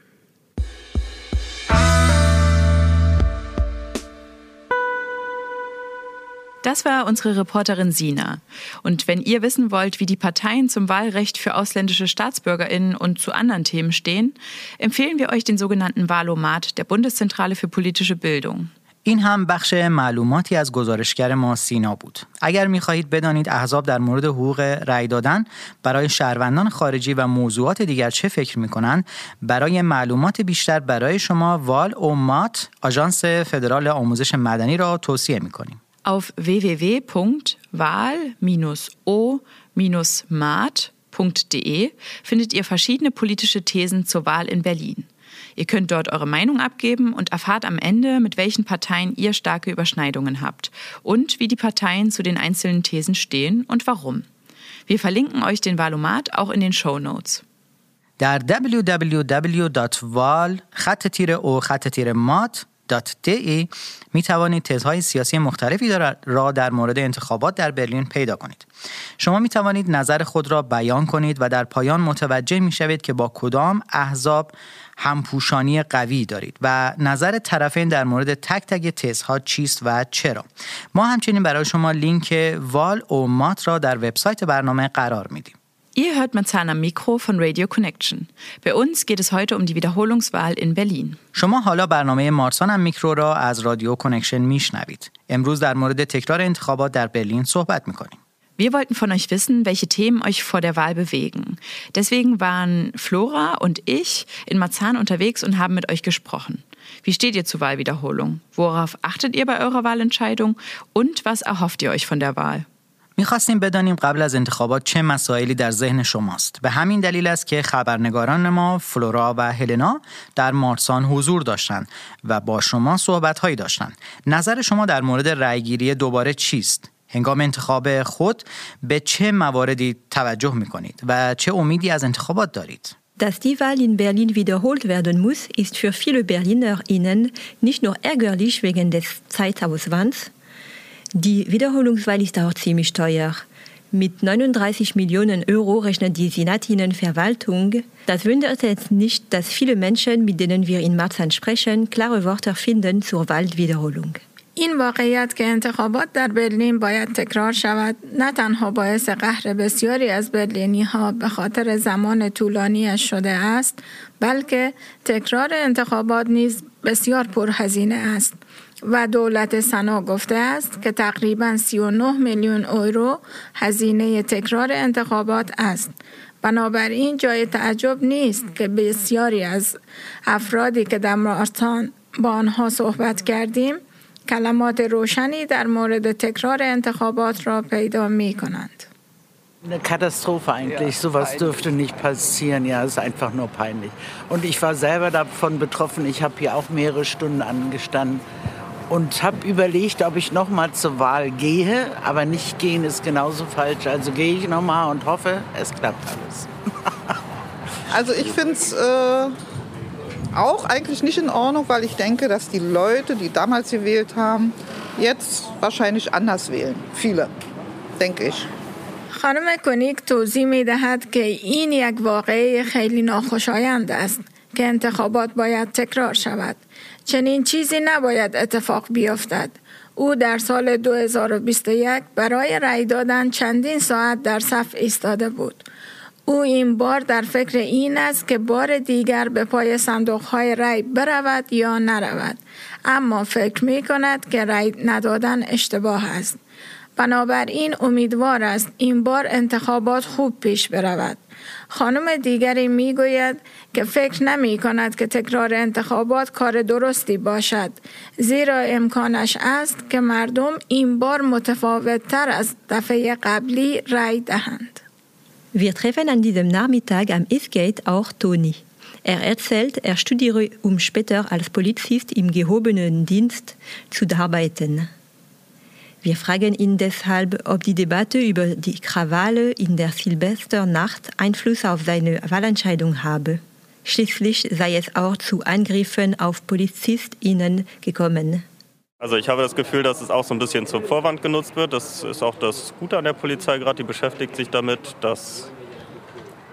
Das war unsere Reporterin Sina. Und wenn ihr wissen wollt, wie die Parteien zum Wahlrecht für ausländische Staatsbürgerinnen und zu anderen Themen stehen, empfehlen wir euch den sogenannten Wahlomat der Bundeszentrale für politische Bildung. این هم بخش معلوماتی از گزارشگر ما سینا بود. اگر میخواهید بدانید احزاب در مورد حقوق رأی دادن برای شهروندان خارجی و موضوعات دیگر چه فکر میکنند برای معلومات بیشتر برای شما وال او مات آژانس فدرال آموزش مدنی را توصیه میکنیم. auf www.wahl-o-mat.de findet ihr verschiedene politische Thesen zur Wahl in Berlin. Ihr könnt dort eure Meinung abgeben und erfahrt am Ende, mit welchen Parteien ihr starke Überschneidungen habt und wie die Parteien zu den einzelnen Thesen stehen und warum. Wir verlinken euch den Wahlomat auch in den Show Notes. در www.wahl-o-mat.de می توانید تزهای سیاسی مختلفی را در مورد انتخابات در برلین پیدا کنید. شما می توانید نظر خود را بیان کنید و در پایان متوجه می شوید که با کدام احزاب همپوشانی قوی دارید و نظر طرفین در مورد تک تک تزها چیست و چرا ما همچنین برای شما لینک وال او مات را در وبسایت برنامه قرار میدیم Ihr hört Marzahn am Mikro von Radio Connection. Bei uns geht es heute um die Wiederholungswahl in Berlin. شما حالا برنامه مارسان هم میکرو را از رادیو کنکشن میشنوید. امروز در مورد تکرار انتخابات در برلین صحبت میکنیم. Wir wollten von euch wissen, welche Themen euch vor der Wahl bewegen. Deswegen waren Flora und ich in Marzahn unterwegs und haben mit euch gesprochen. Wie steht ihr zur Wahlwiederholung? Worauf achtet ihr bei eurer Wahlentscheidung? Und was erhofft ihr euch von der Wahl? می‌خواستیم بدانیم قبل از انتخابات چه مسائلی در ذهن شماست. به همین دلیل است که خبرنگاران ما فلورا و هلنا در مارسان حضور داشتند و با شما صحبت هایی داشتند. نظر شما در مورد رأیگیری دوباره چیست؟ هنگام انتخاب خود به چه مواردی توجه می کنید و چه امیدی از انتخابات دارید؟ Dass die Wahl in Berlin wiederholt werden muss, ist für viele BerlinerInnen nicht nur ärgerlich wegen des Zeitauswands. Die Wiederholungswahl ist auch ziemlich teuer. Mit 39 Millionen Euro rechnet die Senatinnenverwaltung. Das wundert es nicht, dass viele Menschen, mit denen wir in Marzahn sprechen, klare Worte finden zur Wahlwiederholung. این واقعیت که انتخابات در برلین باید تکرار شود نه تنها باعث قهر بسیاری از برلینی ها به خاطر زمان طولانیش شده است بلکه تکرار انتخابات نیز بسیار پرهزینه است و دولت سنا گفته است که تقریبا 39 میلیون یورو هزینه تکرار انتخابات است بنابراین جای تعجب نیست که بسیاری از افرادی که در مارتان با آنها صحبت کردیم کلمات روشنی در مورد تکرار انتخابات را پیدا می کنند. Eine Katastrophe eigentlich. Sowas dürfte nicht passieren. Ja, ist einfach nur peinlich. Und ich war selber davon betroffen. Ich habe hier auch mehrere Stunden angestanden und habe überlegt, ob ich noch mal zur Wahl gehe. Aber nicht gehen ist genauso falsch. Also gehe ich noch mal und hoffe, es klappt alles. also ich finde es äh, auch eigentlich nicht in Ordnung, weil ich denke, dass die Leute, die damals gewählt haben, jetzt wahrscheinlich anders wählen. Viele, denke ich. خانم کنیک توضیح می دهد که این یک واقعه خیلی ناخوشایند است که انتخابات باید تکرار شود. چنین چیزی نباید اتفاق بیفتد. او در سال 2021 برای رأی دادن چندین ساعت در صف ایستاده بود. او این بار در فکر این است که بار دیگر به پای صندوق های رأی برود یا نرود اما فکر می کند که رأی ندادن اشتباه است بنابراین امیدوار است این بار انتخابات خوب پیش برود خانم دیگری می گوید که فکر نمی کند که تکرار انتخابات کار درستی باشد زیرا امکانش است که مردم این بار متفاوت تر از دفعه قبلی رأی دهند Wir treffen an diesem Nachmittag am Eastgate auch Toni. Er erzählt, er studiere, um später als Polizist im gehobenen Dienst zu arbeiten. Wir fragen ihn deshalb, ob die Debatte über die Krawalle in der Silvesternacht Einfluss auf seine Wahlentscheidung habe. Schließlich sei es auch zu Angriffen auf PolizistInnen gekommen. Also ich habe das Gefühl, dass es auch so ein bisschen zum Vorwand genutzt wird. Das ist auch das Gute an der Polizei gerade, die beschäftigt sich damit, dass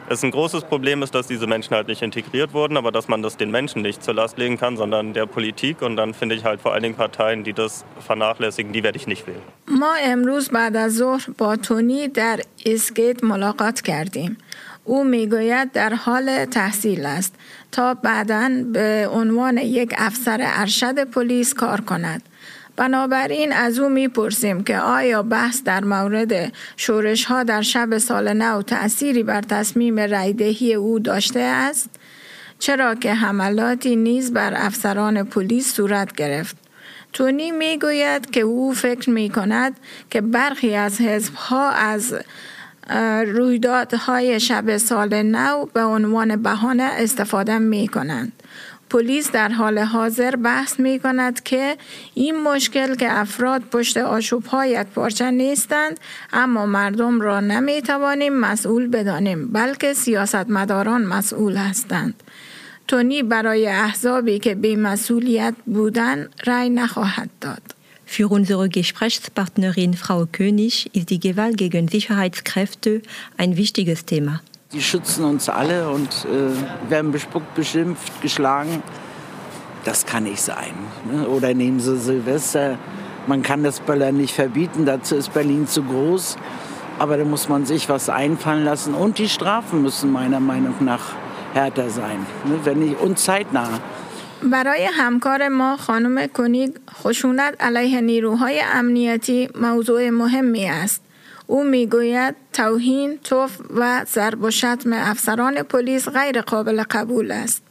es ein großes Problem ist, dass diese Menschen halt nicht integriert wurden, aber dass man das den Menschen nicht zur Last legen kann, sondern der Politik. Und dann finde ich halt vor allen Dingen Parteien, die das vernachlässigen, die werde ich nicht wählen. ما امروز بعد از ظهر با تونی در اسکیت ملاقات کردیم. او میگوید در حال تحصیل است تا بعدا به عنوان یک افسر ارشد پلیس کار کند. بنابراین از او می‌پرسیم که آیا بحث در مورد شورش ها در شب سال نو تأثیری بر تصمیم رایدهی او داشته است؟ چرا که حملاتی نیز بر افسران پلیس صورت گرفت. تونی می‌گوید که او فکر می کند که برخی از حزب ها از رویدادهای شب سال نو به عنوان بهانه استفاده می کنند. پلیس در حال حاضر بحث می کند که این مشکل که افراد پشت آشوب ها یک پارچه نیستند اما مردم را نمی توانیم مسئول بدانیم بلکه سیاستمداران مسئول هستند. تونی برای احزابی که بیمسئولیت بودن رأی نخواهد داد. Für unsere Gesprächspartnerin Frau König ist die Gewalt gegen Sicherheitskräfte ein wichtiges Thema. Die schützen uns alle und äh, werden bespuckt, beschimpft, geschlagen. Das kann nicht sein. Ne? Oder nehmen Sie Silvester. Man kann das Böllern nicht verbieten, dazu ist Berlin zu groß. Aber da muss man sich was einfallen lassen. Und die Strafen müssen meiner Meinung nach härter sein. Ne? Wenn nicht, und zeitnah. برای همکار ما خانم کنیگ خشونت علیه نیروهای امنیتی موضوع مهمی است. او می‌گوید توهین، توف و ضرب و شتم افسران پلیس غیر قابل قبول است.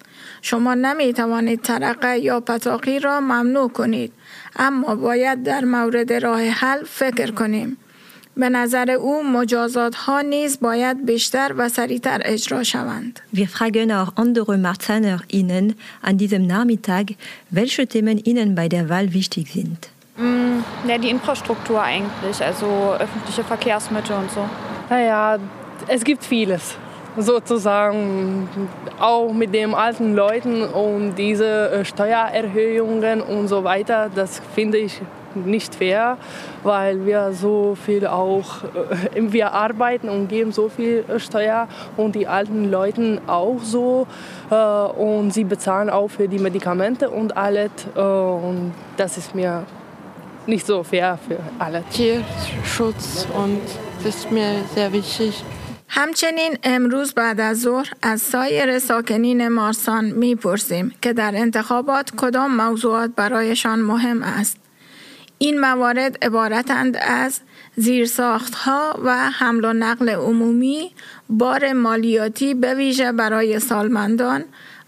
شما نمی توانید ترقه یا پتاقی را ممنوع کنید اما باید در مورد راه حل فکر کنیم. به نظر او مجازات ها نیز باید بیشتر و سریعتر اجرا شوند. Wir fragen auch andere MarzahnerInnen an diesem Nachmittag, welche Themen ihnen bei der Wahl wichtig sind. Mm, ja, die Infrastruktur eigentlich, also öffentliche Verkehrsmittel und so. Naja, es gibt vieles sozusagen auch mit den alten Leuten und diese äh, Steuererhöhungen und so weiter, das finde ich nicht fair, weil wir so viel auch, äh, wir arbeiten und geben so viel Steuer und die alten Leute auch so äh, und sie bezahlen auch für die Medikamente und alles und das ist mir nicht so fair für alle. Tierschutz und das ist mir sehr wichtig. همچنین امروز بعد از ظهر از سایر ساکنین مارسان می‌پرسیم که در انتخابات کدام موضوعات برایشان مهم است. این موارد عبارتند از زیرساختها و حمل و نقل عمومی، بار مالیاتی به ویژه برای سالمندان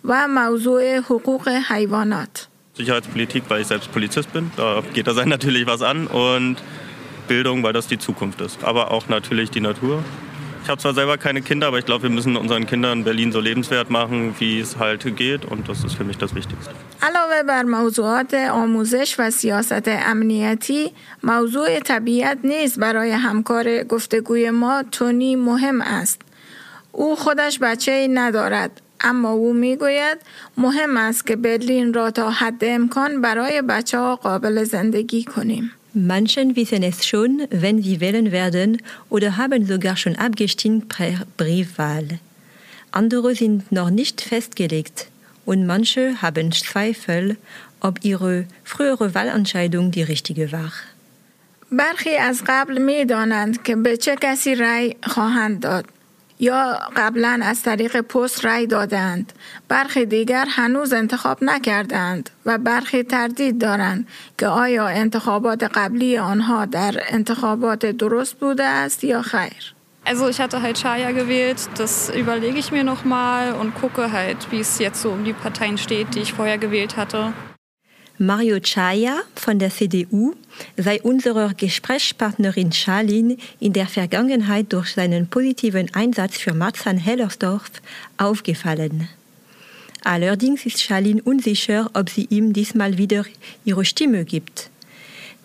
و موضوع حقوق حیوانات. Sicherheitspolitik, weil ich selbst Polizist bin. Da geht das einen natürlich was an. Und Bildung, weil das die Zukunft ist. Aber auch natürlich die Natur. Ich habe zwar selber keine Kinder, aber ich glaube, wir müssen unseren Kindern Berlin so lebenswert machen, wie es halt geht. Und das ist für mich das Wichtigste. علاوه بر موضوعات آموزش و سیاست امنیتی موضوع طبیعت نیز برای همکار گفتگوی ما تونی مهم است او خودش بچه ای ندارد اما او میگوید مهم است که برلین را تا حد امکان برای بچه ها قابل زندگی کنیم Manchen wissen es schon, wenn sie wählen werden oder haben sogar schon abgestimmt per Briefwahl. Andere sind noch nicht festgelegt und manche haben Zweifel, ob ihre frühere Wahlentscheidung die richtige war. برخی از قبل می دانند که به چه کسی رأی خواهند داد. یا قبلا از طریق پست رأی دادند برخی دیگر هنوز انتخاب نکردند و برخی تردید دارند که آیا انتخابات قبلی آنها در انتخابات درست بوده است یا خیر Also ich hatte halt Chaya gewählt, das überlege ich mir nochmal und gucke halt, wie es jetzt so um die Parteien steht, die ich vorher gewählt hatte. Mario Chaya von der CDU sei unserer Gesprächspartnerin Charlin in der Vergangenheit durch seinen positiven Einsatz für Marzahn-Hellersdorf aufgefallen. Allerdings ist Charlin unsicher, ob sie ihm diesmal wieder ihre Stimme gibt.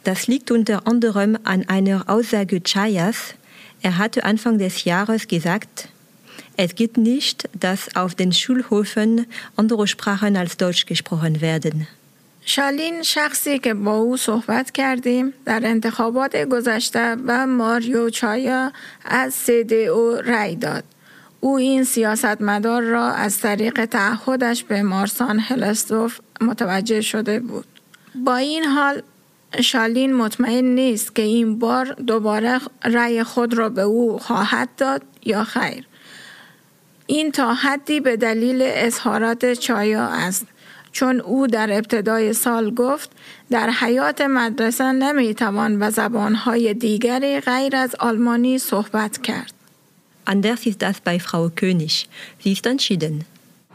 Das liegt unter anderem an einer Aussage Chayas. Er hatte Anfang des Jahres gesagt, es geht nicht, dass auf den Schulhöfen andere Sprachen als Deutsch gesprochen werden. شالین شخصی که با او صحبت کردیم در انتخابات گذشته و ماریو چایا از او رأی داد. او این سیاستمدار را از طریق تعهدش به مارسان هلستوف متوجه شده بود. با این حال شالین مطمئن نیست که این بار دوباره رأی خود را به او خواهد داد یا خیر. این تا حدی به دلیل اظهارات چایا است. چون او در ابتدای سال گفت در حیات مدرسه نمیتوان به زبانهای دیگری غیر از آلمانی صحبت کرد. Anders ist das bei Frau König. Sie ist entschieden.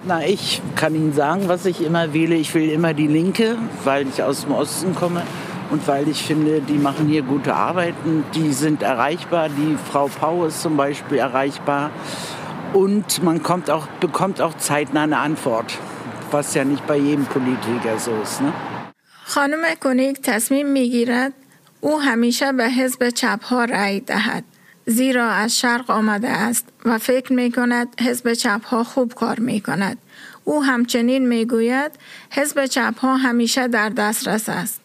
Na, ich kann Ihnen sagen, was ich immer wähle. Ich will immer die Linke, weil ich aus dem Osten komme und weil ich finde, die machen hier gute Arbeiten. Die sind erreichbar. Die Frau Pau ist zum Beispiel erreichbar. Und man kommt auch, bekommt auch zeitnah eine Antwort. Was ja nicht bei jedem Politiker so ist. Ne? خانم کنیک تصمیم می‌گیرد او همیشه به حزب چپ ها رأی دهد زیرا از شرق آمده است و فکر می کند حزب چپ ها خوب کار می کند. او همچنین می گوید حزب چپ ها همیشه در دسترس است.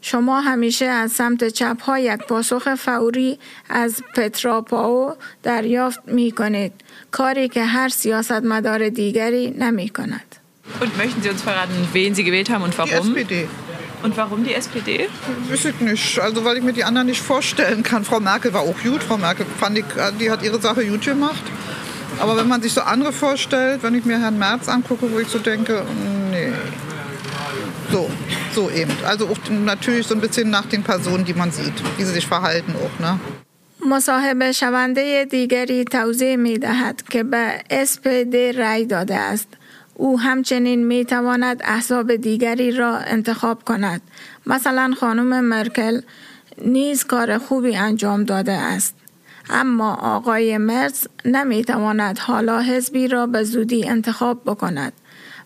شما همیشه از سمت چپ ها یک پاسخ فوری از پترا پاو دریافت می کنید. کاری که هر سیاستمدار دیگری نمی کند. Und möchten Sie uns verraten, wen Sie gewählt haben und warum? Die SPD. Und warum die SPD? Weiß ich nicht. Also weil ich mir die anderen nicht vorstellen kann. Frau Merkel war auch gut. Frau Merkel fand ich, die hat ihre Sache gut gemacht. Aber wenn man sich so andere vorstellt, wenn ich mir Herrn Merz angucke, wo ich so denke, nee. So, so eben. Also auch natürlich so ein bisschen nach den Personen, die man sieht, wie sie sich verhalten auch, ne? مصاحبه شونده دیگری توضیح می دهد که به SPD رای داده است او همچنین می تواند احزاب دیگری را انتخاب کند مثلا خانم مرکل نیز کار خوبی انجام داده است. اما آقای مرز نمی تواند حالا حزبی را به زودی انتخاب بکند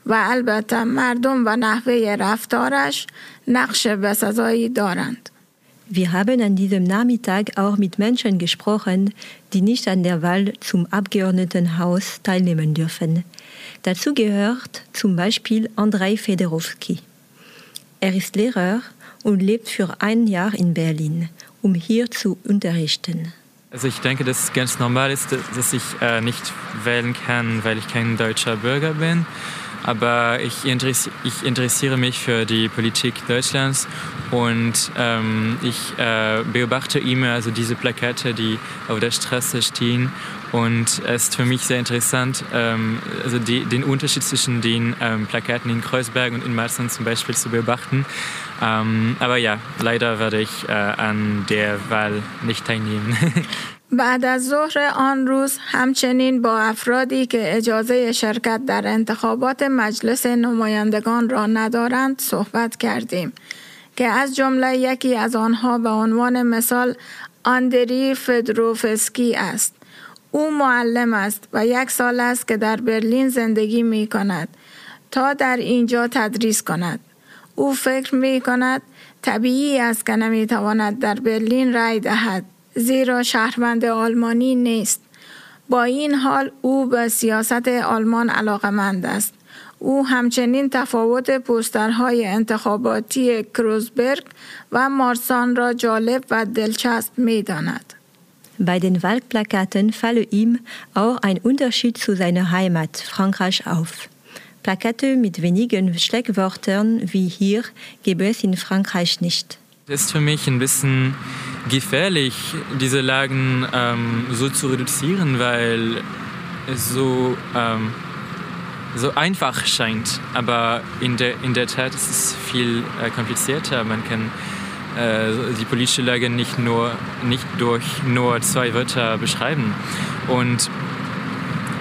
و البته مردم و نحوه رفتارش نقش بسزایی دارند. Wir haben an diesem Nachmittag auch mit Menschen gesprochen, die nicht an der Wahl zum Abgeordnetenhaus teilnehmen dürfen. Dazu gehört zum Beispiel Andrei Federowski. Er ist Lehrer und lebt für ein Jahr in Berlin, um hier zu unterrichten. Also ich denke, dass es ganz normal ist, dass ich äh, nicht wählen kann, weil ich kein deutscher Bürger bin. Aber ich, interessi ich interessiere mich für die Politik Deutschlands und ähm, ich äh, beobachte immer also diese Plakate, die auf der Straße stehen. Und es ist für mich sehr interessant, ähm, also die, den Unterschied zwischen den ähm, Plakaten in Kreuzberg und in Marzahn zum Beispiel zu beobachten. Ähm, aber ja, leider werde ich äh, an der Wahl nicht teilnehmen. بعد از ظهر آن روز همچنین با افرادی که اجازه شرکت در انتخابات مجلس نمایندگان را ندارند صحبت کردیم که از جمله یکی از آنها به عنوان مثال آندری فدروفسکی است. او معلم است و یک سال است که در برلین زندگی می کند تا در اینجا تدریس کند. او فکر می کند طبیعی است که نمی تواند در برلین رای دهد. زیرا شهروند آلمانی نیست با این حال او به سیاست آلمان علاقمند است او همچنین تفاوت پوسترهای انتخاباتی کروزبرگ و مارسان را جالب و دلچسب می داند. Bei den Wahlplakaten falle ihm auch ein Unterschied zu seiner Heimat Frankreich auf. Plakate mit wenigen Schlagwörtern wie hier gäbe es in Frankreich nicht. Es ist für mich ein bisschen gefährlich, diese Lagen ähm, so zu reduzieren, weil es so, ähm, so einfach scheint. Aber in der, in der Tat ist es viel äh, komplizierter. Man kann äh, die politische Lage nicht, nur, nicht durch nur zwei Wörter beschreiben. Und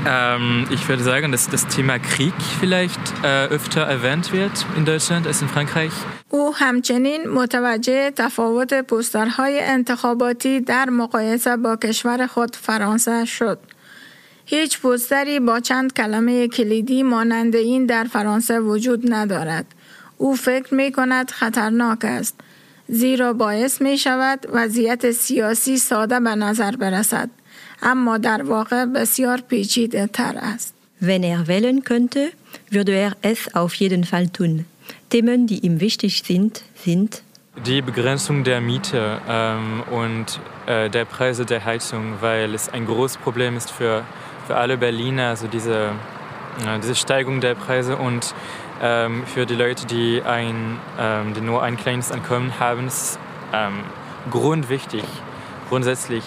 ähm, ich würde sagen, dass das Thema Krieg vielleicht äh, öfter erwähnt wird in Deutschland als in Frankreich. او همچنین متوجه تفاوت پوسترهای انتخاباتی در مقایسه با کشور خود فرانسه شد. هیچ پوستری با چند کلمه کلیدی مانند این در فرانسه وجود ندارد. او فکر می کند خطرناک است. زیرا باعث می شود وضعیت سیاسی ساده به نظر برسد. اما در واقع بسیار پیچیده تر است. Wenn er wählen könnte, würde er es auf jeden Fall tun. Themen, die ihm wichtig sind, sind die Begrenzung der Miete ähm, und äh, der Preise der Heizung, weil es ein großes Problem ist für, für alle Berliner, also diese, äh, diese Steigung der Preise und ähm, für die Leute, die, ein, ähm, die nur ein kleines Einkommen haben, ist ähm, grundwichtig, grundsätzlich.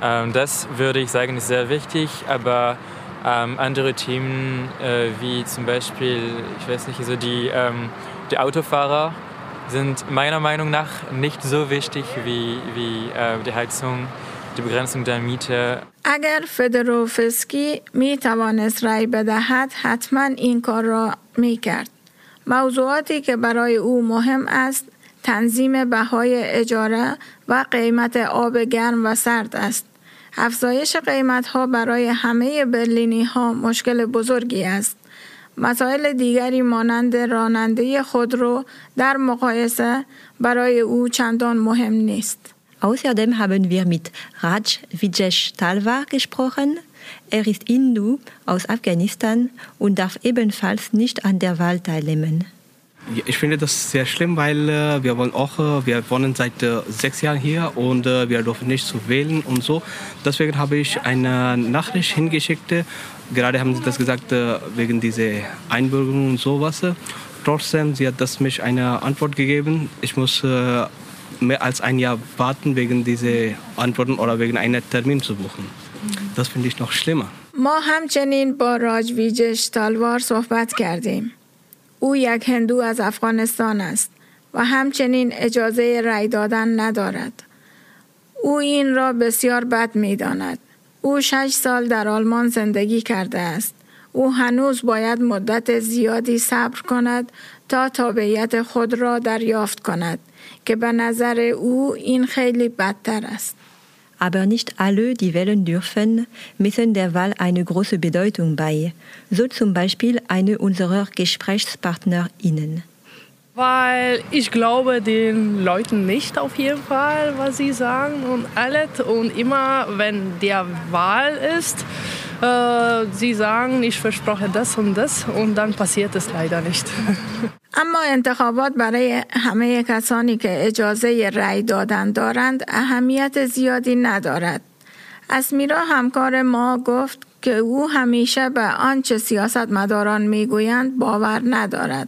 Ähm, das würde ich sagen, ist sehr wichtig, aber ähm, andere Themen äh, wie zum Beispiel, ich weiß nicht, also die, die Autofahrer sind meiner Meinung nach nicht so wichtig wie, wie äh, die Heizung, die Begrenzung der Miete. اگر فدروفسکی می توانست رای بدهد حتما این کار را می کرد. موضوعاتی که برای او مهم است تنظیم بهای اجاره و قیمت آب گرم و سرد است. افزایش قیمت ها برای همه برلینی ها مشکل بزرگی است. مسائل دیگری مانند راننده خودرو در مقایسه برای او چندان مهم نیست. Außerdem haben wir mit Raj Vijesh Talwar gesprochen. Er ist Hindu aus Afghanistan und darf ebenfalls nicht an der Wahl teilnehmen. Ich finde das sehr schlimm, weil äh, wir wollen auch, äh, wir wohnen seit äh, sechs Jahren hier und äh, wir dürfen nicht zu wählen und so. Deswegen habe ich eine Nachricht hingeschickt. Gerade haben sie das gesagt äh, wegen dieser Einbürgerung und sowas. Trotzdem, sie hat das mich eine Antwort gegeben. Ich muss äh, mehr als ein Jahr warten wegen dieser Antworten oder wegen einer Termin zu buchen. Das finde ich noch schlimmer. ما همچنین با راجویجش تالوار صحبت کردیم. او یک هندو از افغانستان است و همچنین اجازه رای دادن ندارد. او این را بسیار بد می داند. او شش سال در آلمان زندگی کرده است. او هنوز باید مدت زیادی صبر کند تا تابعیت خود را دریافت کند. که به نظر او این خیلی بدتر است. Aber nicht alle, die wählen dürfen, messen der Wahl eine große Bedeutung bei, so zum Beispiel eine unserer GesprächspartnerInnen. Weil ich glaube den Leuten nicht auf jeden Fall, was sie sagen und alles. Und immer, wenn der Wahl ist, äh, sie sagen, ich verspreche das und das und dann passiert es leider nicht. اما انتخابات برای همه کسانی که اجازه رأی دادن دارند اهمیت زیادی ندارد. اسمیرا همکار ما گفت که او همیشه به آنچه سیاستمداران میگویند باور ندارد.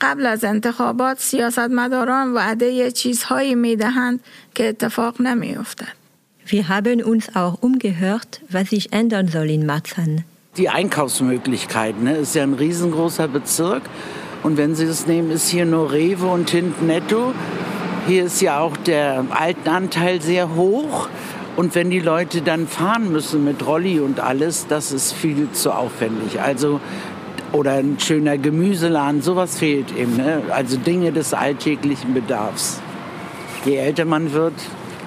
قبل از انتخابات سیاستمداران وعده چیزهایی میدهند که اتفاق نمیافتد. Wir haben uns auch umgehört, was sich ändern soll in Marzahn. Die Einkaufsmöglichkeiten, ne, ist ja ein riesengroßer Bezirk. Und wenn Sie das nehmen, ist hier nur Rewe und hinten Netto. Hier ist ja auch der Altenanteil sehr hoch. Und wenn die Leute dann fahren müssen mit Rolli und alles, das ist viel zu aufwendig. Also oder ein schöner Gemüseladen, sowas fehlt eben. Ne? Also Dinge des alltäglichen Bedarfs. Je älter man wird,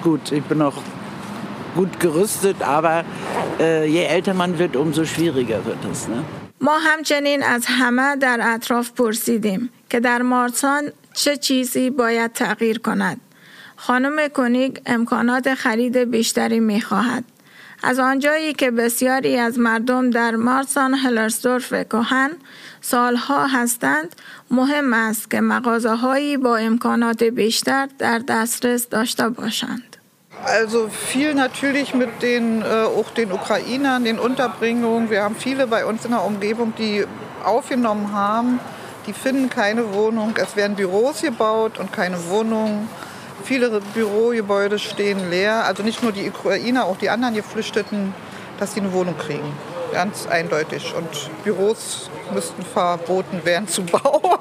gut, ich bin noch gut gerüstet, aber äh, je älter man wird, umso schwieriger wird es. Ne? ما همچنین از همه در اطراف پرسیدیم که در مارسان چه چیزی باید تغییر کند. خانم کنیگ امکانات خرید بیشتری می خواهد. از آنجایی که بسیاری از مردم در مارسان هلرسدورف کهن سالها هستند مهم است که مغازه با امکانات بیشتر در دسترس داشته باشند. Also viel natürlich mit den, äh, auch den Ukrainern, den Unterbringungen. Wir haben viele bei uns in der Umgebung, die aufgenommen haben. Die finden keine Wohnung. Es werden Büros gebaut und keine Wohnungen. Viele Bürogebäude stehen leer. Also nicht nur die Ukrainer, auch die anderen Geflüchteten, dass sie eine Wohnung kriegen. Ganz eindeutig. Und Büros müssten verboten werden zu bauen.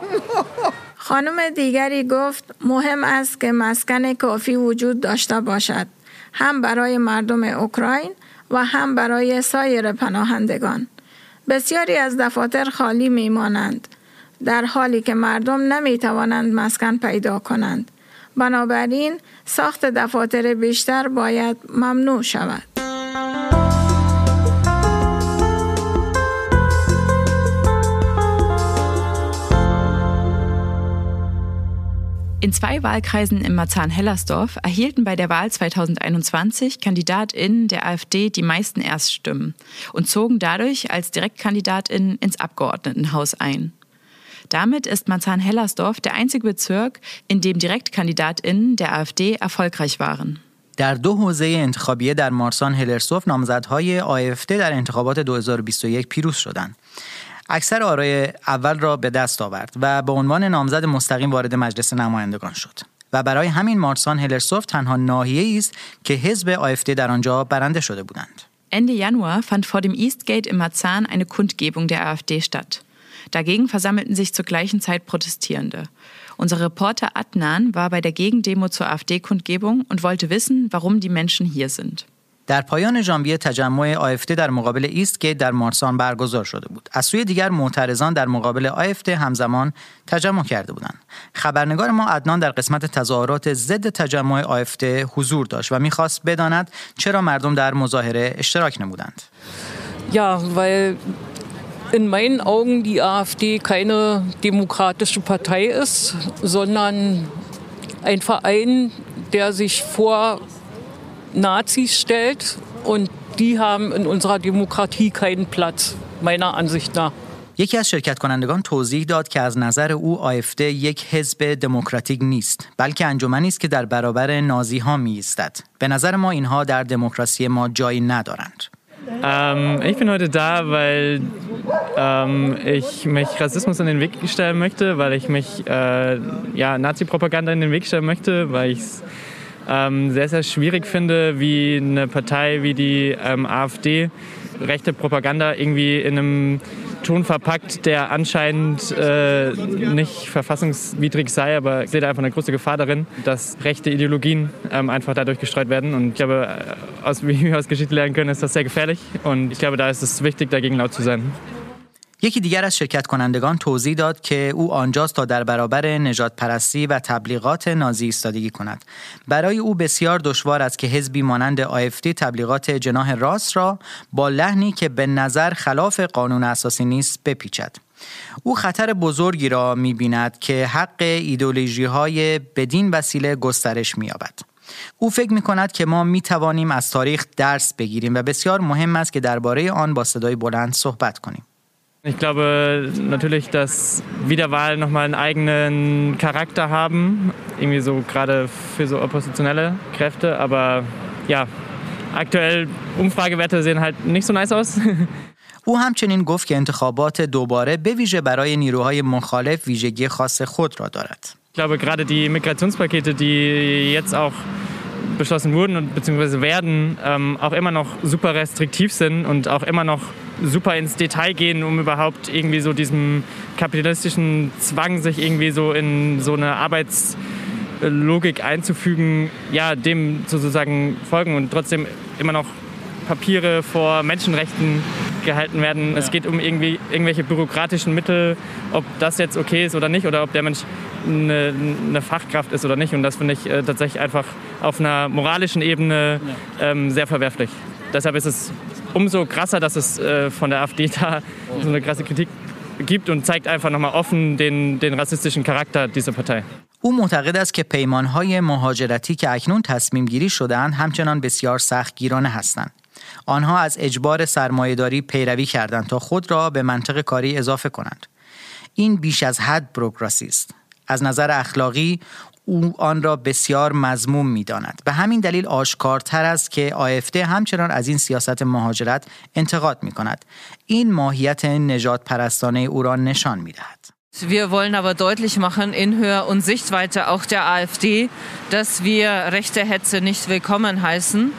خانم دیگری گفت مهم است که مسکن کافی وجود داشته باشد هم برای مردم اوکراین و هم برای سایر پناهندگان بسیاری از دفاتر خالی میمانند در حالی که مردم نمی توانند مسکن پیدا کنند بنابراین ساخت دفاتر بیشتر باید ممنوع شود In zwei Wahlkreisen im Marzahn-Hellersdorf erhielten bei der Wahl 2021 KandidatInnen der AfD die meisten Erststimmen und zogen dadurch als DirektkandidatInnen ins Abgeordnetenhaus ein. Damit ist Marzahn-Hellersdorf der einzige Bezirk, in dem DirektkandidatInnen der AfD erfolgreich waren. در دو حوزه انتخابیه در مارسان هلرسوف نامزدهای آفده در انتخابات 2021 پیروز شدند. اکثر آرای اول را به دست آورد و به عنوان نامزد مستقیم وارد مجلس نمایندگان شد و برای همین مارسان هلرسوف تنها ناحیه است که حزب آفد در آنجا برنده شده بودند. Ende Januar fand vor dem Eastgate in Marzahn eine Kundgebung der AfD statt. Dagegen versammelten sich zur gleichen Zeit Protestierende. Unser Reporter Adnan war bei der Gegendemo zur AfD-Kundgebung und wollte wissen, warum die Menschen hier sind. در پایان ژانویه تجمع آفته در مقابل ایست گیت در مارسان برگزار شده بود. از سوی دیگر معترضان در مقابل آفته همزمان تجمع کرده بودند. خبرنگار ما عدنان در قسمت تظاهرات ضد تجمع آفته حضور داشت و میخواست بداند چرا مردم در مظاهره اشتراک نمودند. Ja, weil in meinen Augen die AfD keine demokratische Partei ist, sondern ein Verein, der sich vor Nazis stellt und die haben in unserer Demokratie keinen Platz, meiner Ansicht nach. یکی از شرکت کنندگان توضیح داد که از نظر او آفده یک حزب دموکراتیک نیست بلکه انجمنی است که در برابر نازی ها می ایستد. به نظر ما اینها در دموکراسی ما جایی ندارند. ähm, ich bin heute da, weil ähm, ich mich Rassismus in den Weg stellen möchte, weil ich mich äh, ja, Nazi-Propaganda in den Weg stellen möchte, weil ich es ähm, sehr, sehr schwierig finde, wie eine Partei wie die ähm, AfD rechte Propaganda irgendwie in einem Ton verpackt, der anscheinend äh, nicht verfassungswidrig sei, aber ich sehe da einfach eine große Gefahr darin, dass rechte Ideologien ähm, einfach dadurch gestreut werden. Und ich glaube, aus, wie wir aus Geschichte lernen können, ist das sehr gefährlich. Und ich glaube, da ist es wichtig, dagegen laut zu sein. یکی دیگر از شرکت کنندگان توضیح داد که او آنجاست تا در برابر نجات پرستی و تبلیغات نازی ایستادگی کند. برای او بسیار دشوار است که حزبی مانند آفتی تبلیغات جناح راست را با لحنی که به نظر خلاف قانون اساسی نیست بپیچد. او خطر بزرگی را می بیند که حق ایدولوژی های بدین وسیله گسترش می یابد. او فکر می کند که ما می توانیم از تاریخ درس بگیریم و بسیار مهم است که درباره آن با صدای بلند صحبت کنیم. Ich glaube natürlich, dass Wiederwahlen nochmal einen eigenen Charakter haben, irgendwie so gerade für so oppositionelle Kräfte. Aber ja, aktuell Umfragewerte sehen halt nicht so nice aus. او همچنین گفت که انتخابات دوباره به ویژه برای نیروهای مخالف ویژگی خاص خود را دارد. Ich glaube gerade die Migrationspakete, die jetzt auch beschlossen wurden und beziehungsweise werden, ähm, auch immer noch super restriktiv sind und auch immer noch super ins Detail gehen, um überhaupt irgendwie so diesem kapitalistischen Zwang, sich irgendwie so in so eine Arbeitslogik einzufügen, ja, dem sozusagen folgen und trotzdem immer noch Papiere vor Menschenrechten gehalten werden. Ja. Es geht um irgendwie irgendwelche bürokratischen Mittel, ob das jetzt okay ist oder nicht oder ob der Mensch eine, eine Fachkraft ist oder nicht. Und das finde ich äh, tatsächlich einfach auf einer moralischen Ebene ähm, sehr verwerflich. Deshalb ist es umso krasser, dass es äh, von der AfD da so eine krasse Kritik gibt und zeigt einfach nochmal offen den, den rassistischen Charakter dieser Partei. او معتقد است که پیمانهای مهاجرتی که اکنون تصمیم گیری شدهاند همچنان بسیار سختگیرانه هستند. آنها از اجبار سرمایهداری پیروی کردند تا خود را به منطق کاری اضافه کنند. این بیش از حد بروکراسی است. از نظر اخلاقی او آن را بسیار مضموم می داند. به همین دلیل آشکارتر است که آفده همچنان از این siyasat مهاجرت انتقاد می کند. این ماهیت نجات پرستانه او را نشان می دهد. Wir wollen aber deutlich machen in Hör- und Sichtweite auch der AfD, dass wir rechte Hetze nicht willkommen heißen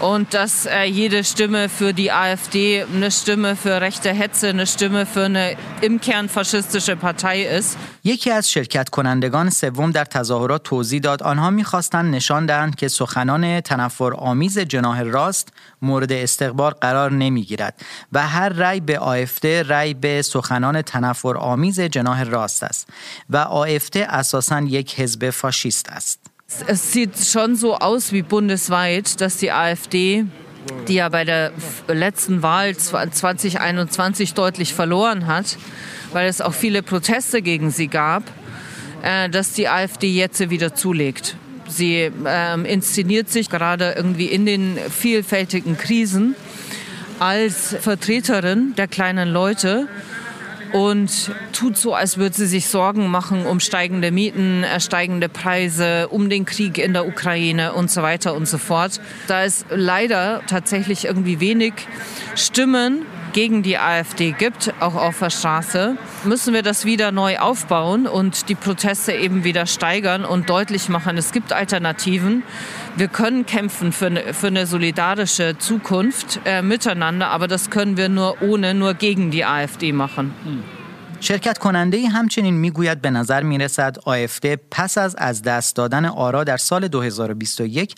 und dass äh, jede Stimme für die AfD eine Stimme für rechte Hetze, eine Stimme für eine im Kern faschistische Partei ist. یکی از شرکت کنندگان سوم در تظاهرات توضیح داد آنها می‌خواستند نشان دهند که سخنان تنفر آمیز جناح راست مورد استقبال قرار نمی‌گیرد و هر رأی به آفده رأی به سخنان تنفر آمیز جناح راست است و آفده اساساً یک حزب فاشیست است. Es sieht schon so aus wie bundesweit, dass die AfD, die ja bei der letzten Wahl 2021 deutlich verloren hat, weil es auch viele Proteste gegen sie gab, äh, dass die AfD jetzt wieder zulegt. Sie ähm, inszeniert sich gerade irgendwie in den vielfältigen Krisen als Vertreterin der kleinen Leute und tut so, als würde sie sich Sorgen machen um steigende Mieten, äh, steigende Preise, um den Krieg in der Ukraine und so weiter und so fort. Da es leider tatsächlich irgendwie wenig Stimmen gegen die AfD gibt, auch auf der Straße, müssen wir das wieder neu aufbauen und die Proteste eben wieder steigern und deutlich machen, es gibt Alternativen. Wir können kämpfen für eine, für eine solidarische Zukunft äh, miteinander, aber das können wir nur ohne, nur gegen die AfD machen. Hm. شرکت کننده همچنین می‌گوید به نظر می رسد پس از از دست دادن آرا در سال 2021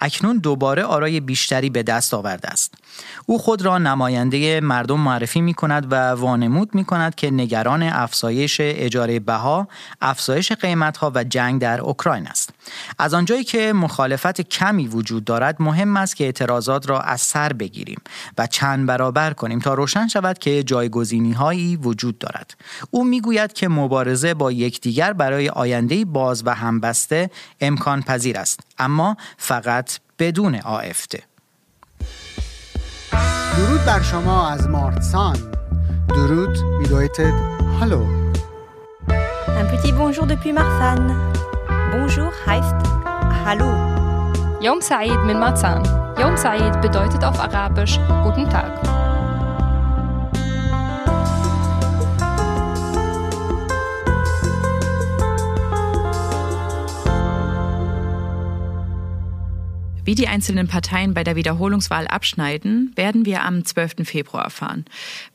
اکنون دوباره آرای بیشتری به دست آورده است. او خود را نماینده مردم معرفی می کند و وانمود می کند که نگران افزایش اجاره بها، افزایش قیمتها و جنگ در اوکراین است. از آنجایی که مخالفت کمی وجود دارد مهم است که اعتراضات را از سر بگیریم و چند برابر کنیم تا روشن شود که جایگزینی هایی وجود دارد. او می‌گوید که مبارزه با یکدیگر برای آینده باز و همبسته امکان پذیر است اما فقط بدون آفته درود بر شما از مارتسان. درود bedeutet Hallo Un petit bonjour depuis Marsan. Bonjour heißt Hallo. يوم سعيد من مارسان يوم سعيد bedeutet auf Arabisch Guten Tag. Wie die einzelnen Parteien bei der Wiederholungswahl abschneiden, werden wir am 12. Februar erfahren,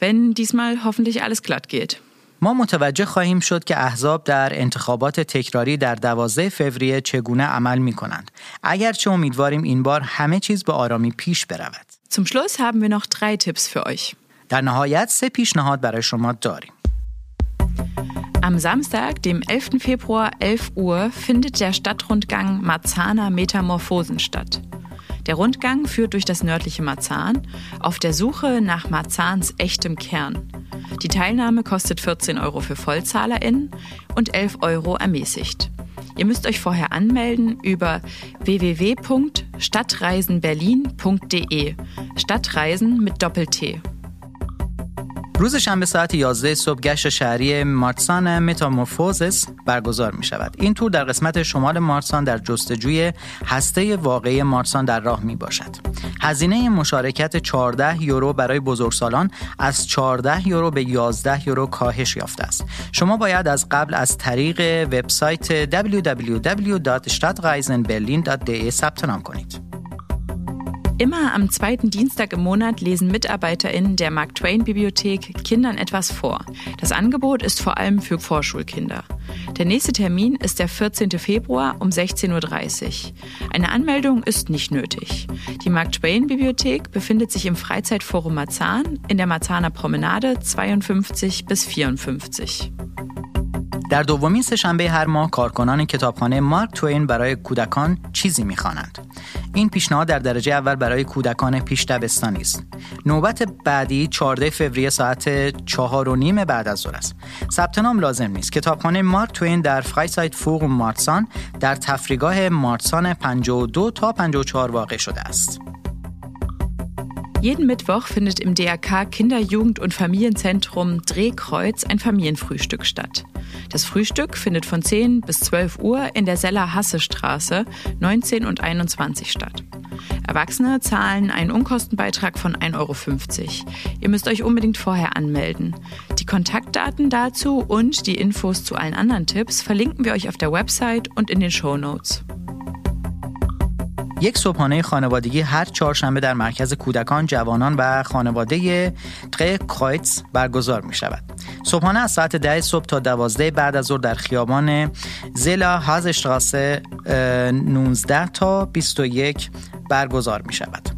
wenn diesmal hoffentlich alles glatt geht. ما متوجه خواهیم شد که احزاب در انتخابات تکراری در 12 فوریه چگونه عمل می کنند. اگرچه امیدواریم این بار همه چیز به آرامی پیش برود. Zum Schluss haben wir noch drei Tipps für euch. در نهایت سه پیشنهاد برای شما داریم Am Samstag, dem 11. Februar, 11 Uhr, findet der Stadtrundgang Marzahner Metamorphosen statt. Der Rundgang führt durch das nördliche Marzahn auf der Suche nach Marzahns echtem Kern. Die Teilnahme kostet 14 Euro für VollzahlerInnen und 11 Euro ermäßigt. Ihr müsst euch vorher anmelden über www.stadtreisenberlin.de. Stadtreisen mit Doppel-T. روز شنبه ساعت 11 صبح گشت شهری مارسان متامورفوزس برگزار می شود. این تور در قسمت شمال مارسان در جستجوی هسته واقعی مارسان در راه می باشد. هزینه مشارکت 14 یورو برای بزرگسالان از 14 یورو به 11 یورو کاهش یافته است. شما باید از قبل از طریق وبسایت www.stadtreisenberlin.de ثبت نام کنید. Immer am zweiten Dienstag im Monat lesen MitarbeiterInnen der Mark Twain Bibliothek Kindern etwas vor. Das Angebot ist vor allem für Vorschulkinder. Der nächste Termin ist der 14. Februar um 16.30 Uhr. Eine Anmeldung ist nicht nötig. Die Mark Twain Bibliothek befindet sich im Freizeitforum Marzahn in der Marzahner Promenade 52 bis 54. در دومین سهشنبه هر ماه کارکنان کتابخانه مارک توین برای کودکان چیزی می‌خوانند. این پیشنهاد در درجه اول برای کودکان پیش دبستانی است. نوبت بعدی 14 فوریه ساعت 4 و نیم بعد از ظهر است. ثبت نام لازم نیست. کتابخانه مارک توین در فرایسایت فوق مارسان در تفریگاه مارسان 52 تا 54 واقع شده است. Jeden Mittwoch findet im DRK Kinder-, Jugend- und Familienzentrum Drehkreuz ein Familienfrühstück statt. Das Frühstück findet von 10 bis 12 Uhr in der Seller-Hasse-Straße 19 und 21 statt. Erwachsene zahlen einen Unkostenbeitrag von 1,50 Euro. Ihr müsst euch unbedingt vorher anmelden. Die Kontaktdaten dazu und die Infos zu allen anderen Tipps verlinken wir euch auf der Website und in den Show Notes. یک صبحانه خانوادگی هر چهارشنبه در مرکز کودکان، جوانان و خانواده تقه کرایتس برگزار می شود. صبحانه از ساعت ده صبح تا دوازده بعد از ظهر در خیابان زلا هازشتراسه 19 تا 21 برگزار می شود.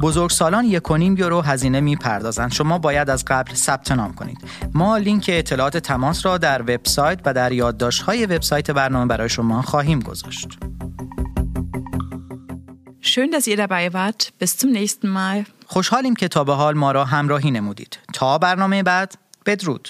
بزرگسالان یک و نیم یورو هزینه می پردازند. شما باید از قبل ثبت نام کنید. ما لینک اطلاعات تماس را در وبسایت و در یادداشت های وبسایت برنامه برای شما خواهیم گذاشت. Schön, dass ihr dabei wart. Bis zum nächsten Mal. خوشحالیم که تا به حال ما را همراهی نمودید. تا برنامه بعد بدرود.